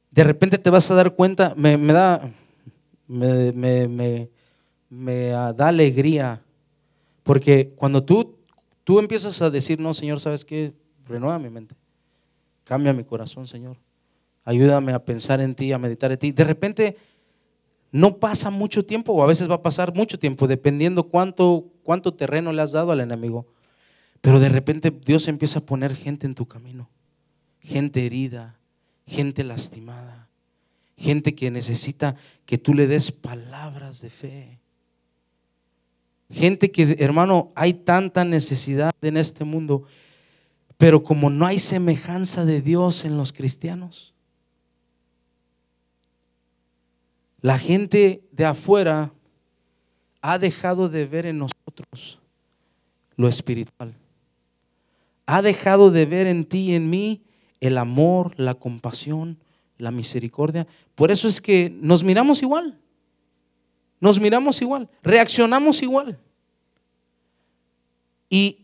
De repente te vas a dar cuenta, me, me da, me, da alegría. Porque cuando tú, tú empiezas a decir, no, Señor, ¿sabes qué? Renueva mi mente. Cambia mi corazón, Señor. Ayúdame a pensar en ti, a meditar en ti. De repente no pasa mucho tiempo, o a veces va a pasar mucho tiempo, dependiendo cuánto, terreno le has dado al enemigo. Pero de repente Dios empieza a poner gente en tu camino. Gente herida, gente lastimada gente que necesita que tú le des palabras de fe. Gente que, hermano, hay tanta necesidad en este mundo, pero como no hay semejanza de Dios en los cristianos, la gente de afuera ha dejado de ver en nosotros lo espiritual. Ha dejado de ver en ti y en mí el amor, la compasión, la misericordia. Por eso es que nos miramos igual. Nos miramos igual, reaccionamos igual. Y,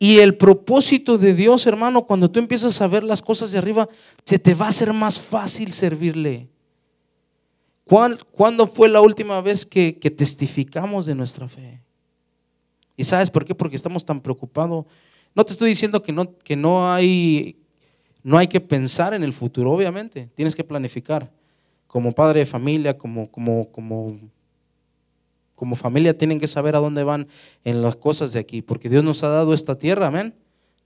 el propósito de Dios, hermano, cuando tú empiezas a ver las cosas de arriba, se te va a hacer más fácil servirle. ¿Cuándo fue la última vez que, testificamos de nuestra fe? ¿Y sabes por qué? Porque estamos tan preocupados. No te estoy diciendo que no, que no hay no hay que pensar en el futuro, obviamente. Tienes que planificar. Como padre de familia, como, como, como, como familia, tienen que saber a dónde van en las cosas de aquí. Porque Dios nos ha dado esta tierra, amén.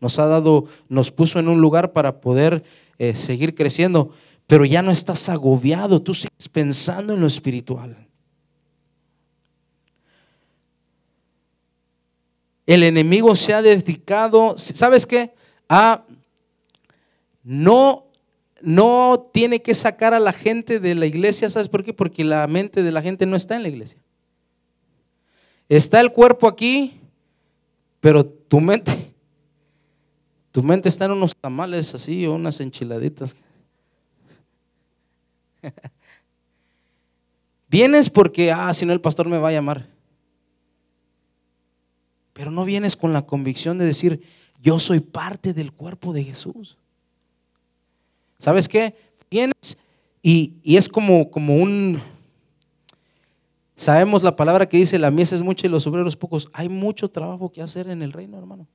Nos ha dado, nos puso en un lugar para poder eh, seguir creciendo. Pero ya no estás agobiado, tú sigues pensando en lo espiritual. El enemigo se ha dedicado, ¿sabes qué? A no, no tiene que sacar a la gente de la iglesia, ¿sabes por qué? Porque la mente de la gente no está en la iglesia. Está el cuerpo aquí, pero tu mente, tu mente está en unos tamales así o unas enchiladitas. [laughs] Vienes porque, ah, si no el pastor me va a llamar. Pero no vienes con la convicción de decir, yo soy parte del cuerpo de Jesús. ¿Sabes qué? Vienes y, es como, como un... Sabemos la palabra que dice, la mies es mucha y los obreros pocos. Hay mucho trabajo que hacer en el reino, hermano.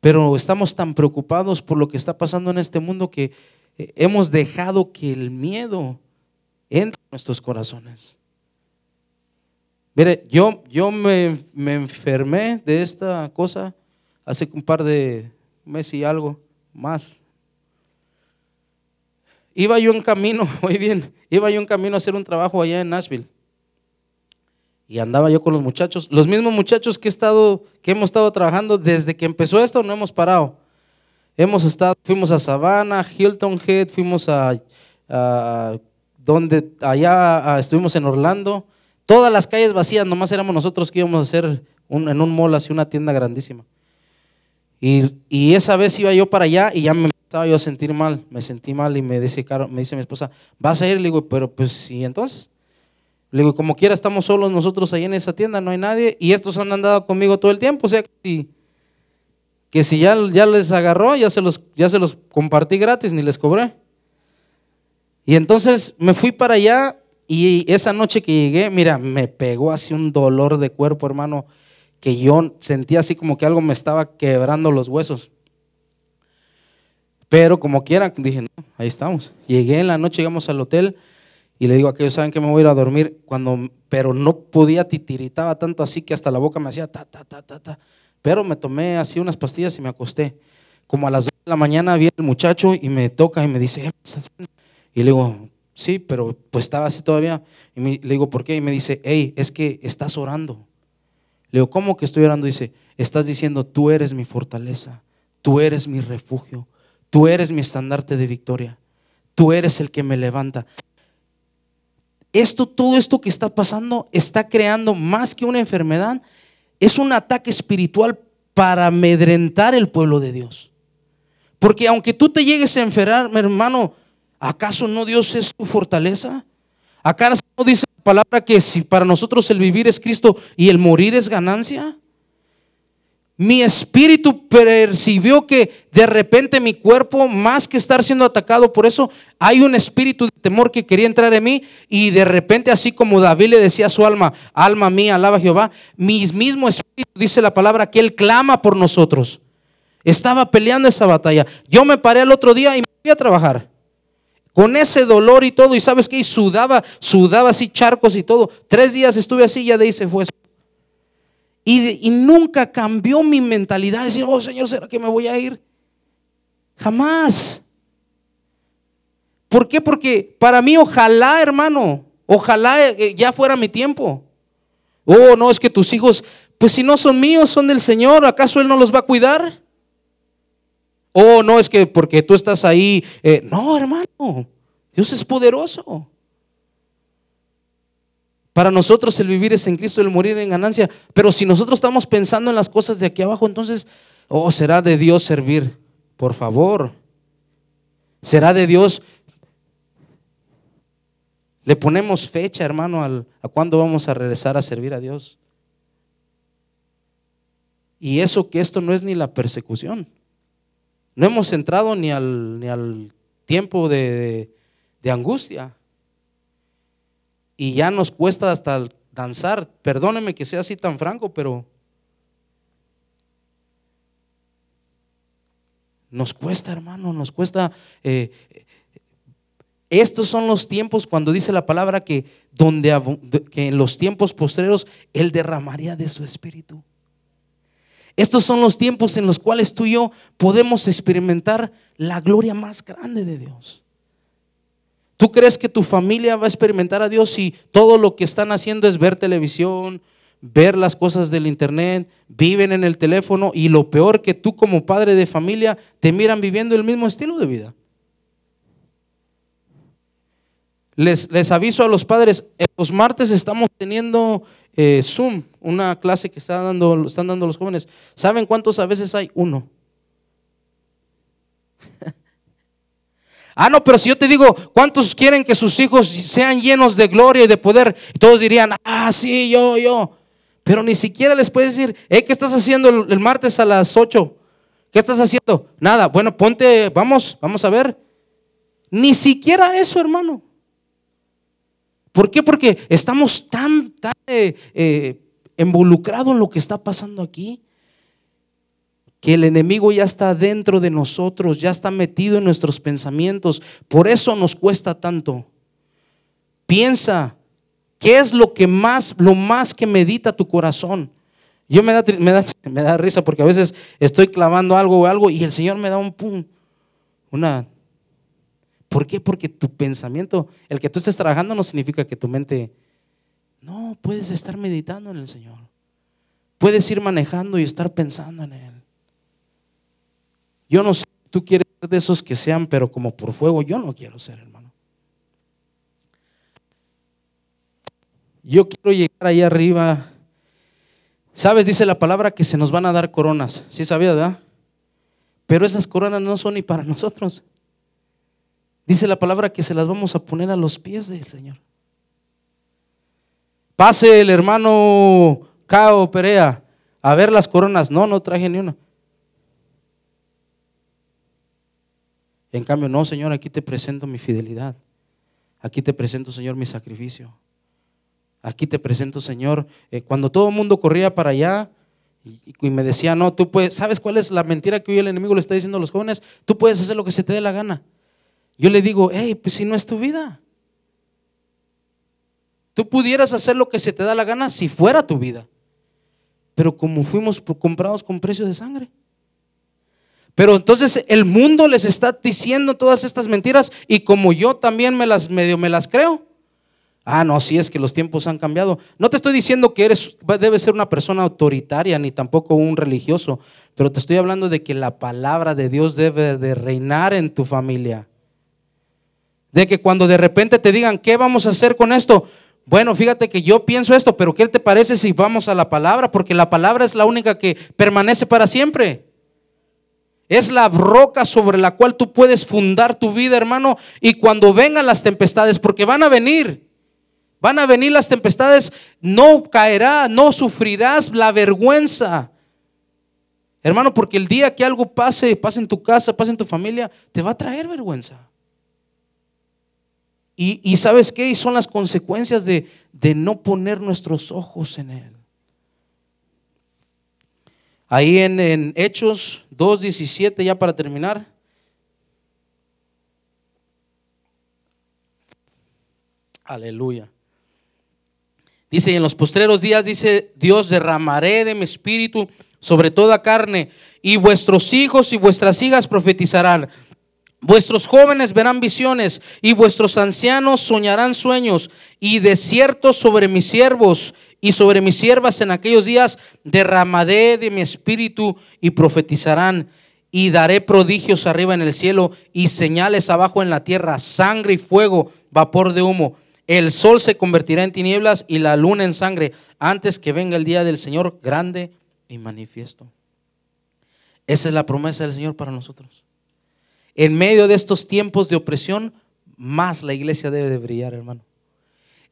Pero estamos tan preocupados por lo que está pasando en este mundo que hemos dejado que el miedo entre en nuestros corazones. Mire, yo, yo me, me, enfermé de esta cosa hace un par de meses y algo más. Iba yo en camino, [laughs] muy bien, iba yo en camino a hacer un trabajo allá en Nashville. Y andaba yo con los muchachos, los mismos muchachos que he estado, que hemos estado trabajando desde que empezó esto, no hemos parado. Hemos estado, fuimos a Savannah, Hilton Head, fuimos a, donde allá estuvimos en Orlando. Todas las calles vacías, nomás éramos nosotros que íbamos a hacer en un mall así una tienda grandísima. Y, y, esa vez iba yo para allá y ya me estaba yo a sentir mal, me sentí mal y me dice, me dice mi esposa, ¿vas a ir? Le digo, pero pues sí, entonces. Le digo, como quiera, estamos solos nosotros ahí en esa tienda, no hay nadie. Y estos han andado conmigo todo el tiempo, o sea, si, que si ya, ya les agarró, ya se, los, ya se los compartí gratis, ni les cobré. Y entonces me fui para allá y esa noche que llegué, mira, me pegó así un dolor de cuerpo, hermano, que yo sentía así como que algo me estaba quebrando los huesos. Pero como quiera, dije, no, ahí estamos. Llegué en la noche, llegamos al hotel y le digo a aquellos, ¿saben que me voy a ir a dormir? Cuando, pero no podía, titiritaba tanto así que hasta la boca me hacía ta, ta, ta, ta, ta. Pero me tomé así unas pastillas y me acosté. Como a las 2 de la mañana vi el muchacho y me toca y me dice, eh, y le digo, sí, pero pues estaba así todavía. Y le digo, ¿por qué? Y me dice, hey, es que estás orando. Le digo, ¿cómo que estoy orando? Dice, estás diciendo, tú eres mi fortaleza, tú eres mi refugio, Tú eres mi estandarte de victoria. Tú eres el que me levanta. Esto, todo esto que está pasando está creando más que una enfermedad, es un ataque espiritual para amedrentar el pueblo de Dios. Porque aunque tú te llegues a enfermar, hermano, ¿acaso no Dios es tu fortaleza? ¿Acaso no dice la palabra que si para nosotros el vivir es Cristo y el morir es ganancia? Mi espíritu percibió que de repente mi cuerpo, más que estar siendo atacado por eso, hay un espíritu de temor que quería entrar en mí y de repente así como David le decía a su alma, alma mía, alaba a Jehová, mi mismo espíritu, dice la palabra, que él clama por nosotros. Estaba peleando esa batalla. Yo me paré el otro día y me fui a trabajar. Con ese dolor y todo, y sabes que sudaba, sudaba así charcos y todo. Tres días estuve así, ya de ahí se fue. Y, nunca cambió mi mentalidad de decir, oh Señor, ¿será que me voy a ir? Jamás. ¿Por qué? Porque para mí, ojalá, hermano, ojalá eh, ya fuera mi tiempo. Oh, no, es que tus hijos, pues si no son míos, son del Señor, ¿acaso Él no los va a cuidar? Oh, no, es que porque tú estás ahí. Eh, no, hermano, Dios es poderoso. Para nosotros el vivir es en Cristo, el morir en ganancia. Pero si nosotros estamos pensando en las cosas de aquí abajo, entonces, oh, será de Dios servir. Por favor. Será de Dios. Le ponemos fecha, hermano, a cuándo vamos a regresar a servir a Dios. Y eso que esto no es ni la persecución. No hemos entrado ni al, ni al tiempo de angustia y ya nos cuesta hasta danzar. Perdóneme que sea así tan franco, pero nos cuesta, hermano, nos cuesta. Eh, estos son los tiempos cuando dice la palabra que, donde, que en los tiempos postreros Él derramaría de su espíritu. Estos son los tiempos en los cuales tú y yo podemos experimentar la gloria más grande de Dios. ¿Tú crees que tu familia va a experimentar a Dios si todo lo que están haciendo es ver televisión, ver las cosas del internet, viven en el teléfono y lo peor que tú como padre de familia te miran viviendo el mismo estilo de vida? Les, les aviso a los padres, los martes estamos teniendo eh, Zoom, una clase que está dando, están dando los jóvenes. ¿Saben cuántos a veces hay? Uno. Ah, no, pero si yo te digo, ¿cuántos quieren que sus hijos sean llenos de gloria y de poder? Todos dirían, ah, sí, yo, yo. Pero ni siquiera les puedes decir, ¿qué estás haciendo el, el martes a las 8? ¿Qué estás haciendo? Nada, bueno, ponte, vamos, vamos a ver. Ni siquiera eso, hermano. ¿Por qué? Porque estamos tan, tan eh, eh, involucrados en lo que está pasando aquí que el enemigo ya está dentro de nosotros, ya está metido en nuestros pensamientos. Por eso nos cuesta tanto. Piensa, ¿qué es lo que más, lo más que medita tu corazón? Yo me da, me da, [laughs] me da risa porque a veces estoy clavando algo o algo y el Señor me da un pum, una ¿Por qué? Porque tu pensamiento, el que tú estés trabajando no significa que tu mente, no, puedes estar meditando en el Señor. Puedes ir manejando y estar pensando en Él. Yo no sé, tú quieres ser de esos que sean, pero como por fuego, yo no quiero ser, hermano. Yo quiero llegar ahí arriba. Sabes, dice la palabra que se nos van a dar coronas. ¿Sí sabía, verdad? Pero esas coronas no son ni para [laughs] nosotros. Dice la palabra que se las vamos a poner a los pies del Señor. Pase el hermano Cao Perea a ver las coronas. No, no traje ni una. En cambio, no, Señor, aquí te presento mi fidelidad. Aquí te presento, Señor, mi sacrificio. Aquí te presento, Señor. Eh, cuando todo el mundo corría para allá y, me decía, no, tú puedes, ¿sabes cuál es la mentira que hoy el enemigo le está diciendo a los jóvenes? Tú puedes hacer lo que se te dé la gana. Yo le digo, hey, pues si no es tu vida. Tú pudieras hacer lo que se te da la gana si fuera tu vida. Pero como fuimos comprados con precio de sangre. Pero entonces el mundo les está diciendo todas estas mentiras y como yo también me las medio me las creo. Ah, no, sí es que los tiempos han cambiado. No te estoy diciendo que eres debes ser una persona autoritaria ni tampoco un religioso, pero te estoy hablando de que la palabra de Dios debe de reinar en tu familia. De que cuando de repente te digan, ¿qué vamos a hacer con esto? Bueno, fíjate que yo pienso esto, pero ¿qué te parece si vamos a la palabra? Porque la palabra es la única que permanece para siempre. Es la roca sobre la cual tú puedes fundar tu vida, hermano. Y cuando vengan las tempestades, porque van a venir, van a venir las tempestades, no caerá, no sufrirás la vergüenza. Hermano, porque el día que algo pase, pase en tu casa, pase en tu familia, te va a traer vergüenza. Y, sabes qué? Y son las consecuencias de, no poner nuestros ojos en Él. Ahí en, en Hechos 2.17, ya para terminar. Aleluya. Dice, y en los postreros días, dice Dios, derramaré de mi espíritu sobre toda carne, y vuestros hijos y vuestras hijas profetizarán. Vuestros jóvenes verán visiones y vuestros ancianos soñarán sueños y de cierto sobre mis siervos y sobre mis siervas en aquellos días derramaré de mi espíritu y profetizarán y daré prodigios arriba en el cielo y señales abajo en la tierra, sangre y fuego, vapor de humo. El sol se convertirá en tinieblas y la luna en sangre antes que venga el día del Señor grande y manifiesto. Esa es la promesa del Señor para nosotros. En medio de estos tiempos de opresión, más la iglesia debe de brillar, hermano.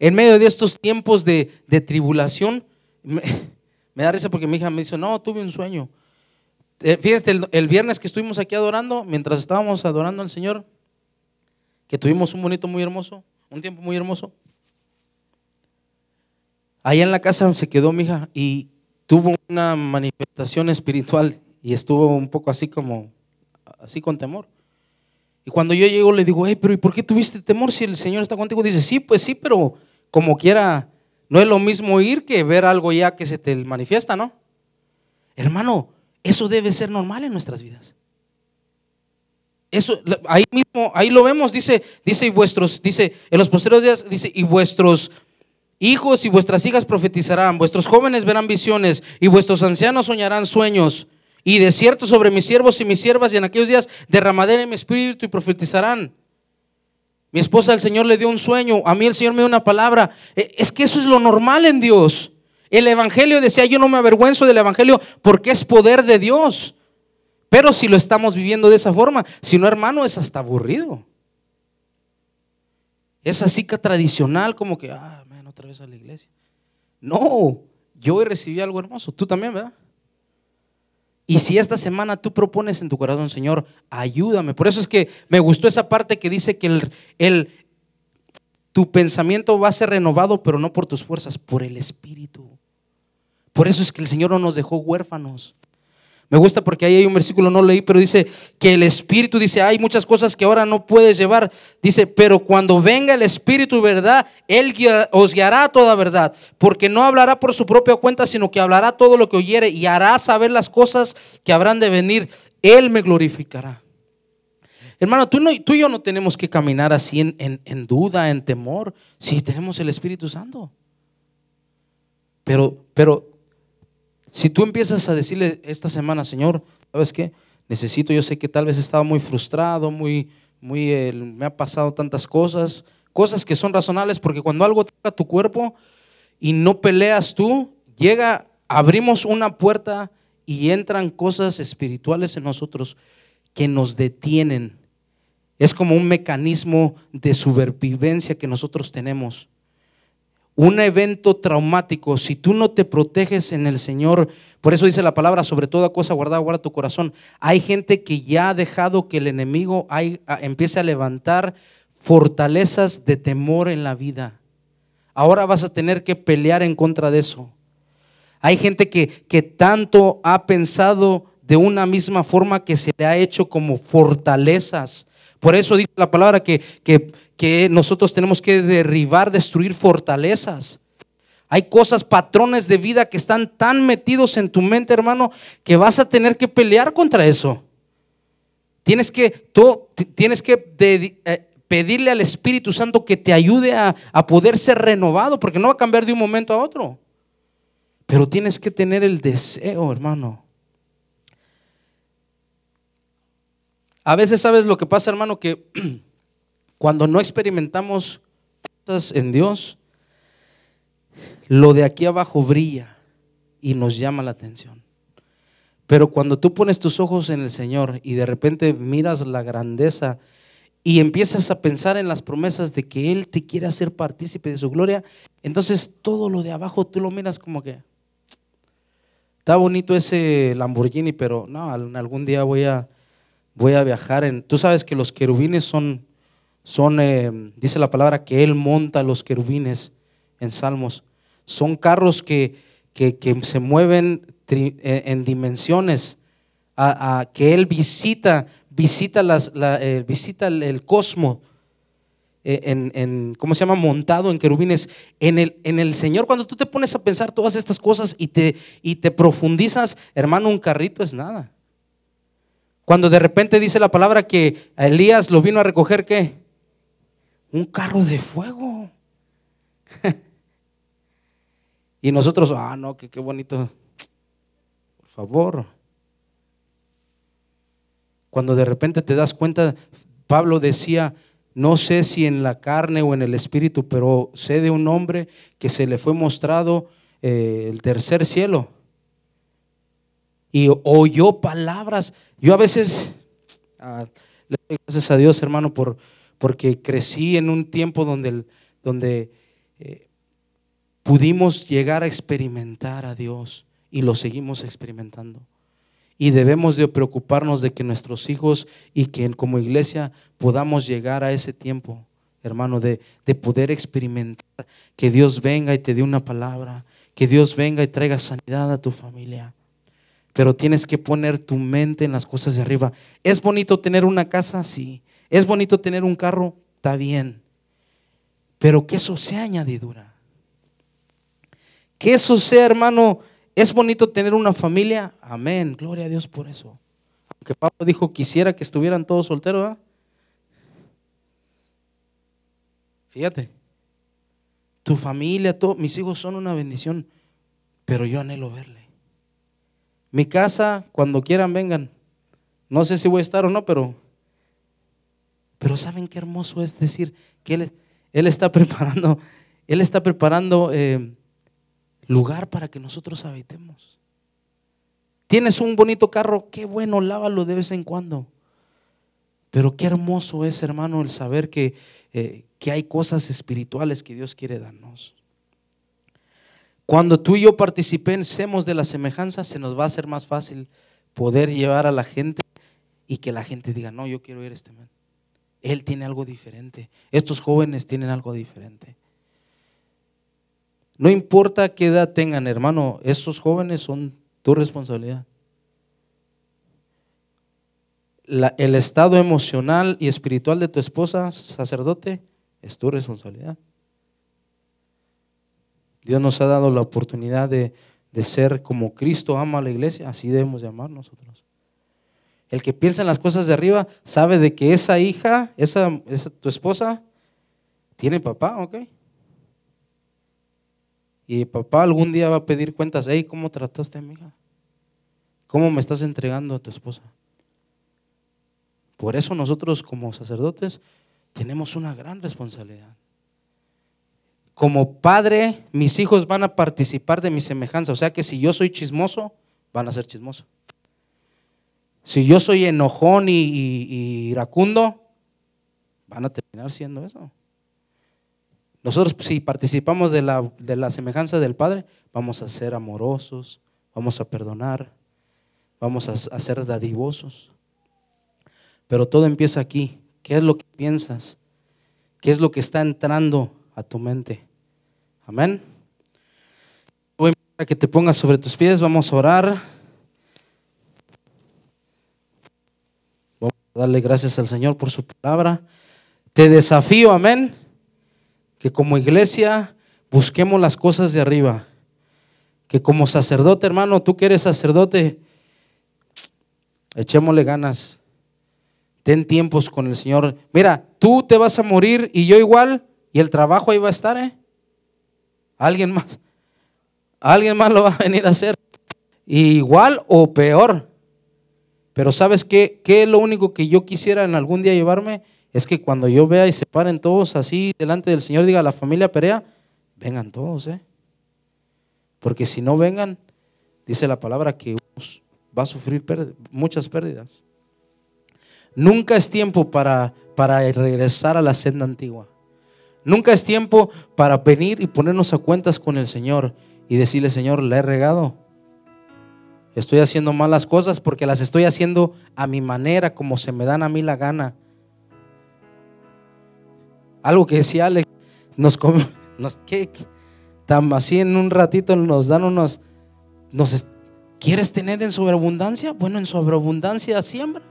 En medio de estos tiempos de, tribulación, me, da risa porque mi hija me dice, no, tuve un sueño. Eh, fíjense, el, el, viernes que estuvimos aquí adorando, mientras estábamos adorando al Señor, que tuvimos un bonito muy hermoso, un tiempo muy hermoso, Allá en la casa se quedó mi hija y tuvo una manifestación espiritual y estuvo un poco así como, así con temor. Y cuando yo llego le digo, hey, pero ¿y por qué tuviste temor si el Señor está contigo? Dice, sí, pues sí, pero como quiera, no es lo mismo ir que ver algo ya que se te manifiesta, ¿no? Hermano, eso debe ser normal en nuestras vidas. Eso, ahí mismo, ahí lo vemos, dice, dice, y vuestros, dice, en los posteriores días, dice, y vuestros hijos y vuestras hijas profetizarán, vuestros jóvenes verán visiones, y vuestros ancianos soñarán sueños. Y de cierto sobre mis siervos y mis siervas, y en aquellos días derramaré mi espíritu y profetizarán. Mi esposa, el Señor le dio un sueño, a mí el Señor me dio una palabra. E, es que eso es lo normal en Dios. El Evangelio decía, yo no me avergüenzo del Evangelio porque es poder de Dios. Pero si lo estamos viviendo de esa forma, si no hermano, es hasta aburrido. Es así tradicional, como que, ah, man, otra vez a la iglesia. No, yo recibí algo hermoso, tú también, ¿verdad? Y si esta semana tú propones en tu corazón, Señor, ayúdame. Por eso es que me gustó esa parte que dice que el, el, tu pensamiento va a ser renovado, pero no por tus fuerzas, por el Espíritu. Por eso es que el Señor no nos dejó huérfanos. Me gusta porque ahí hay un versículo, no leí, pero dice que el Espíritu dice, hay muchas cosas que ahora no puedes llevar. Dice, pero cuando venga el Espíritu, verdad, Él os guiará toda verdad, porque no hablará por su propia cuenta, sino que hablará todo lo que oyere y hará saber las cosas que habrán de venir. Él me glorificará. Hermano, tú, no, tú y yo no tenemos que caminar así en, en duda, en temor, si tenemos el Espíritu Santo. Pero, pero si tú empiezas a decirle esta semana, Señor, ¿sabes qué? Necesito, yo sé que tal vez estaba muy frustrado, muy, muy, eh, me ha pasado tantas cosas, cosas que son razonables, porque cuando algo toca tu cuerpo y no peleas tú, llega, abrimos una puerta y entran cosas espirituales en nosotros que nos detienen. Es como un mecanismo de supervivencia que nosotros tenemos un evento traumático, si tú no te proteges en el Señor, por eso dice la palabra, sobre toda cosa guarda, guarda tu corazón. Hay gente que ya ha dejado que el enemigo empiece a levantar fortalezas de temor en la vida. Ahora vas a tener que pelear en contra de eso. Hay gente que, que tanto ha pensado de una misma forma que se le ha hecho como fortalezas. Por eso dice la palabra que, que que nosotros tenemos que derribar, destruir fortalezas. Hay cosas, patrones de vida que están tan metidos en tu mente, hermano, que vas a tener que pelear contra eso. Tienes que, tú, tienes que eh, pedirle al Espíritu Santo que te ayude a, a poder ser renovado, porque no va a cambiar de un momento a otro. Pero tienes que tener el deseo, hermano. A veces sabes lo que pasa, hermano, que [clears throat] Cuando no experimentamos cosas en Dios, lo de aquí abajo brilla y nos llama la atención. Pero cuando tú pones tus ojos en el Señor y de repente miras la grandeza y empiezas a pensar en las promesas de que Él te quiere hacer partícipe de su gloria, entonces todo lo de abajo tú lo miras como que está bonito ese Lamborghini, pero no, algún día voy a, voy a viajar en... Tú sabes que los querubines son son, eh, dice la palabra, que Él monta los querubines en Salmos. Son carros que, que, se mueven eh, en dimensiones, a, que Él visita, visita, las, eh, visita el, cosmos. En, en, ¿cómo se llama? Montado en querubines. En el, en el Señor, cuando tú te pones a pensar todas estas cosas y te, y te profundizas, hermano, un carrito es nada. Cuando de repente dice la palabra que Elías lo vino a recoger, ¿qué? un carro de fuego. [laughs] y nosotros, ah, no, qué bonito. Por favor. Cuando de repente te das cuenta, Pablo decía, no sé si en la carne o en el espíritu, pero sé de un hombre que se le fue mostrado eh, el tercer cielo. Y oyó palabras. Yo a veces, ah, le doy gracias a Dios, hermano, por, porque crecí en un tiempo donde, donde eh, pudimos llegar a experimentar a Dios y lo seguimos experimentando. Y debemos de preocuparnos de que nuestros hijos y que como iglesia podamos llegar a ese tiempo hermano, de, de poder experimentar que Dios venga y te dé una palabra, que Dios venga y traiga sanidad a tu familia. Pero tienes que poner tu mente en las cosas de arriba. ¿Es bonito tener una casa? Sí. ¿Es bonito tener un carro? Está bien. Pero que eso sea añadidura. Que eso sea, hermano, es bonito tener una familia. Amén. Gloria a Dios por eso. Aunque Pablo dijo, quisiera que estuvieran todos solteros. Fíjate. Tu familia, mis hijos son una bendición, pero yo anhelo verle. Mi casa, cuando quieran, vengan. No sé si voy a estar o no, pero, pero ¿saben qué hermoso es decir que Él, está [laughs] preparando, Él está preparando eh, lugar para que nosotros habitemos. Tienes un bonito carro, qué bueno, lávalo de vez en cuando. Pero qué hermoso es, hermano, el saber que, eh, que hay cosas espirituales que Dios quiere darnos. Cuando tú y yo participemos de la semejanza, se nos va a hacer más fácil poder llevar a la gente y que la gente diga, no, yo quiero ir a este man. Él tiene algo diferente. Estos jóvenes tienen algo diferente. No importa qué edad tengan, hermano, estos jóvenes son tu responsabilidad. el estado emocional y espiritual de tu esposa, sacerdote, es tu responsabilidad. Dios nos ha dado la oportunidad de, ser como Cristo ama a la iglesia, así debemos llamar nosotros. El que piensa en las cosas de arriba sabe de que esa hija, esa, tu esposa, tiene papá, ¿ok? Y papá algún día va a pedir cuentas, hey, ¿cómo trataste a mi hija? ¿Cómo me estás entregando a tu esposa? Por eso nosotros como sacerdotes tenemos una gran responsabilidad. Como padre, mis hijos van a participar de mi semejanza. O sea que si yo soy chismoso, van a ser chismosos. Si yo soy enojón y, iracundo, van a terminar siendo eso. Nosotros si participamos de la, de la semejanza del Padre, vamos a ser amorosos, vamos a perdonar, vamos a, a ser dadivosos. Pero todo empieza aquí. ¿Qué es lo que piensas? ¿Qué es lo que está entrando a tu mente? Amén. Voy a que te pongas sobre tus pies, vamos a orar. Vamos a darle gracias al Señor por su palabra. Te desafío, amén, que como iglesia busquemos las cosas de arriba. Que como sacerdote, hermano, tú que eres sacerdote, echémosle ganas ten tiempos con el Señor. Mira, tú te vas a morir y yo igual, y el trabajo ahí va a estar, ¿eh? Alguien más. Alguien más lo va a venir a hacer. Igual o peor. Pero ¿sabes qué? ¿Qué es lo único que yo quisiera en algún día llevarme? Es que cuando yo vea y se paren todos así delante del Señor, diga la familia Perea, vengan todos, ¿eh? Porque si no vengan, dice la palabra que va a sufrir muchas pérdidas. Nunca es tiempo para, para regresar a la senda antigua. Nunca es tiempo para venir y ponernos a cuentas con el Señor y decirle, Señor, la he regado. Estoy haciendo malas cosas porque las estoy haciendo a mi manera, como se me dan a mí la gana. Algo que decía Alex, nos, nos ¿qué? así en un ratito nos dan unos, nos, ¿quieres tener en sobreabundancia? Bueno, en sobreabundancia siembra.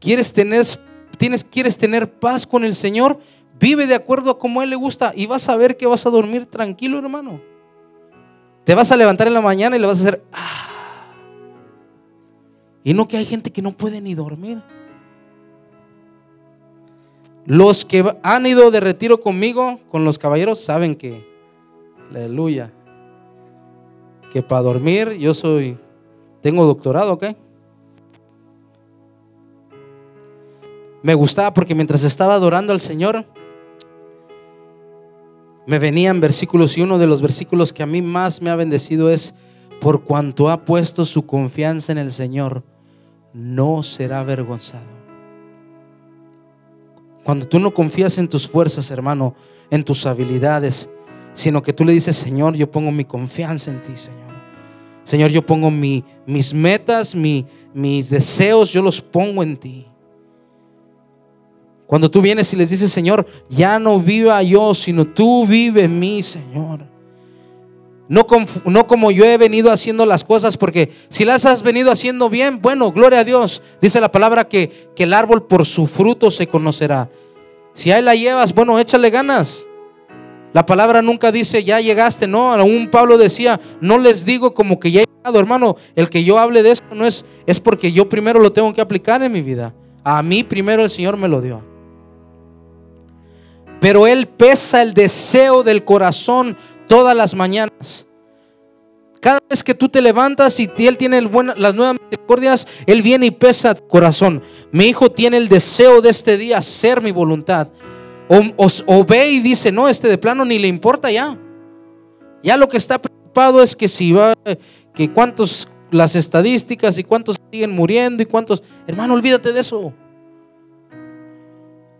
¿Quieres tener, tienes, ¿Quieres tener paz con el Señor? Vive de acuerdo a como Él le gusta y vas a ver que vas a dormir tranquilo, hermano. Te vas a levantar en la mañana y le vas a hacer... Ah". Y no que hay gente que no puede ni dormir. Los que han ido de retiro conmigo, con los caballeros, saben que, aleluya, que para dormir yo soy, tengo doctorado, ¿ok? Me gustaba porque mientras estaba adorando al Señor, me venían versículos y uno de los versículos que a mí más me ha bendecido es, por cuanto ha puesto su confianza en el Señor, no será avergonzado. Cuando tú no confías en tus fuerzas, hermano, en tus habilidades, sino que tú le dices, Señor, yo pongo mi confianza en ti, Señor. Señor, yo pongo mis metas, mis deseos, yo los pongo en ti. Cuando tú vienes y les dices, Señor, ya no viva yo, sino tú vive en mí, Señor. No, como yo he venido haciendo las cosas, porque si las has venido haciendo bien, bueno, gloria a Dios. Dice la palabra que, que el árbol por su fruto se conocerá. Si ahí la llevas, bueno, échale ganas. La palabra nunca dice, ya llegaste, no. Aún Pablo decía, no les digo como que ya he llegado, hermano. El que yo hable de esto no es, es porque yo primero lo tengo que aplicar en mi vida. A mí primero el Señor me lo dio. Pero Él pesa el deseo del corazón todas las mañanas. Cada vez que tú te levantas y Él tiene las nuevas misericordias, Él viene y pesa tu corazón. Mi hijo tiene el deseo de este día hacer mi voluntad. O, ve y dice, no, este de plano ni le importa ya. Ya lo que está preocupado es que si va, que cuántos, las estadísticas y cuántos siguen muriendo y cuántos, hermano, olvídate de eso.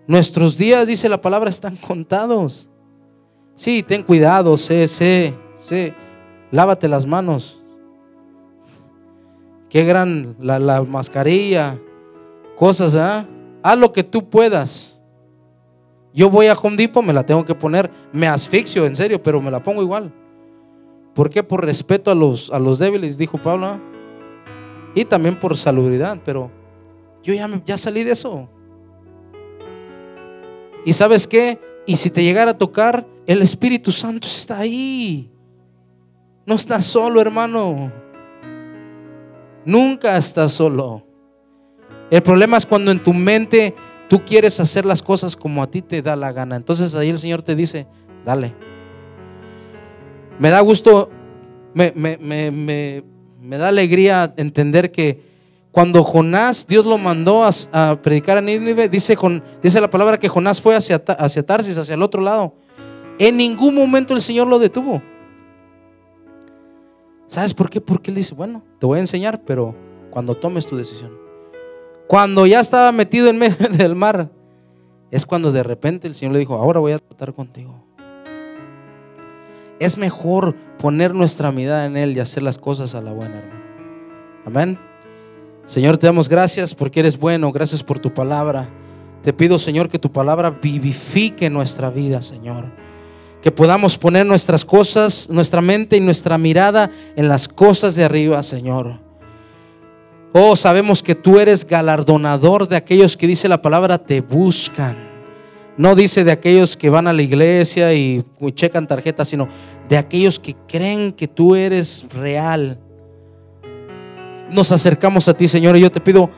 Nuestros días, dice la palabra, están contados. Sí, ten cuidado, sé, sé, sé, lávate las manos. Qué gran la, mascarilla, cosas, ¿ah? Haz lo que tú puedas. Yo voy a Home Depot, me la tengo que poner, me asfixio, en serio, pero me la pongo igual. ¿Por qué? Por respeto a los, a los débiles, dijo Pablo. Y también por salubridad, pero yo ya, ya salí de eso. ¿Y sabes qué? Y si te llegara a tocar, el Espíritu Santo está ahí. No estás solo, hermano. Nunca estás solo. El problema es cuando en tu mente Tú quieres hacer las cosas como a ti te da la gana. Entonces ahí el Señor te dice, dale. Me da gusto, me, da alegría entender que cuando Jonás, Dios lo mandó a, predicar a Nínive, dice, la palabra que Jonás fue hacia, hacia Tarsis, hacia el otro lado. En ningún momento el Señor lo detuvo. ¿Sabes por qué? Porque Él dice, bueno, te voy a enseñar, pero cuando tomes tu decisión. Cuando ya estaba metido en medio [laughs] del mar, es cuando de repente el Señor le dijo, ahora voy a tratar contigo. Es mejor poner nuestra mirada en Él y hacer las cosas a la buena, hermano. Amén. Señor, te damos gracias porque eres bueno, gracias por tu palabra. Te pido, Señor, que tu palabra vivifique nuestra vida, Señor. Que podamos poner nuestras cosas, nuestra mente y nuestra mirada en las cosas de arriba, Señor. Oh, sabemos que tú eres galardonador de aquellos que dice la palabra te buscan. No dice de aquellos que van a la iglesia y checan tarjetas, sino de aquellos que creen que tú eres real. Nos acercamos a ti, Señor, y yo te pido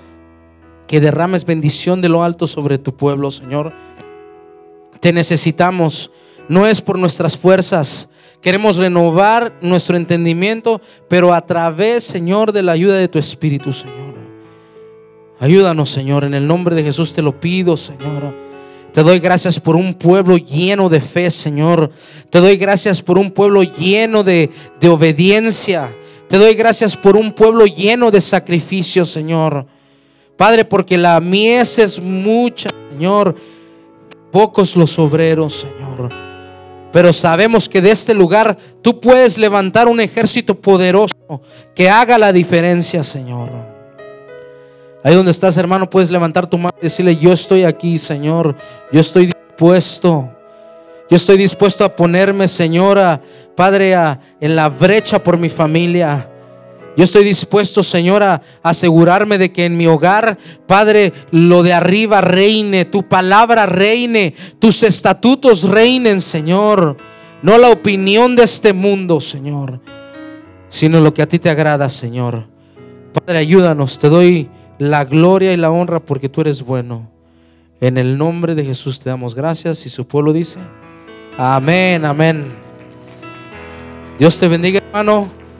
que derrames bendición de lo alto sobre tu pueblo, Señor. Te necesitamos. No es por nuestras fuerzas, Queremos renovar nuestro entendimiento, pero a través, Señor, de la ayuda de tu Espíritu, Señor. Ayúdanos, Señor, en el nombre de Jesús te lo pido, Señor. Te doy gracias por un pueblo lleno de fe, Señor. Te doy gracias por un pueblo lleno de, obediencia. Te doy gracias por un pueblo lleno de sacrificio, Señor. Padre, porque la mies es mucha, Señor. Pocos los obreros, Señor. Pero sabemos que de este lugar tú puedes levantar un ejército poderoso que haga la diferencia, Señor. Ahí donde estás, hermano, puedes levantar tu mano y decirle, yo estoy aquí, Señor. Yo estoy dispuesto. Yo estoy dispuesto a ponerme, Señora, Padre, en la brecha por mi familia. Yo estoy dispuesto, Señor, a asegurarme de que en mi hogar, Padre, lo de arriba reine, tu palabra reine, tus estatutos reinen, Señor. No la opinión de este mundo, Señor, sino lo que a ti te agrada, Señor. Padre, ayúdanos, te doy la gloria y la honra porque tú eres bueno. En el nombre de Jesús te damos gracias y su pueblo dice, amén, amén. Dios te bendiga, hermano.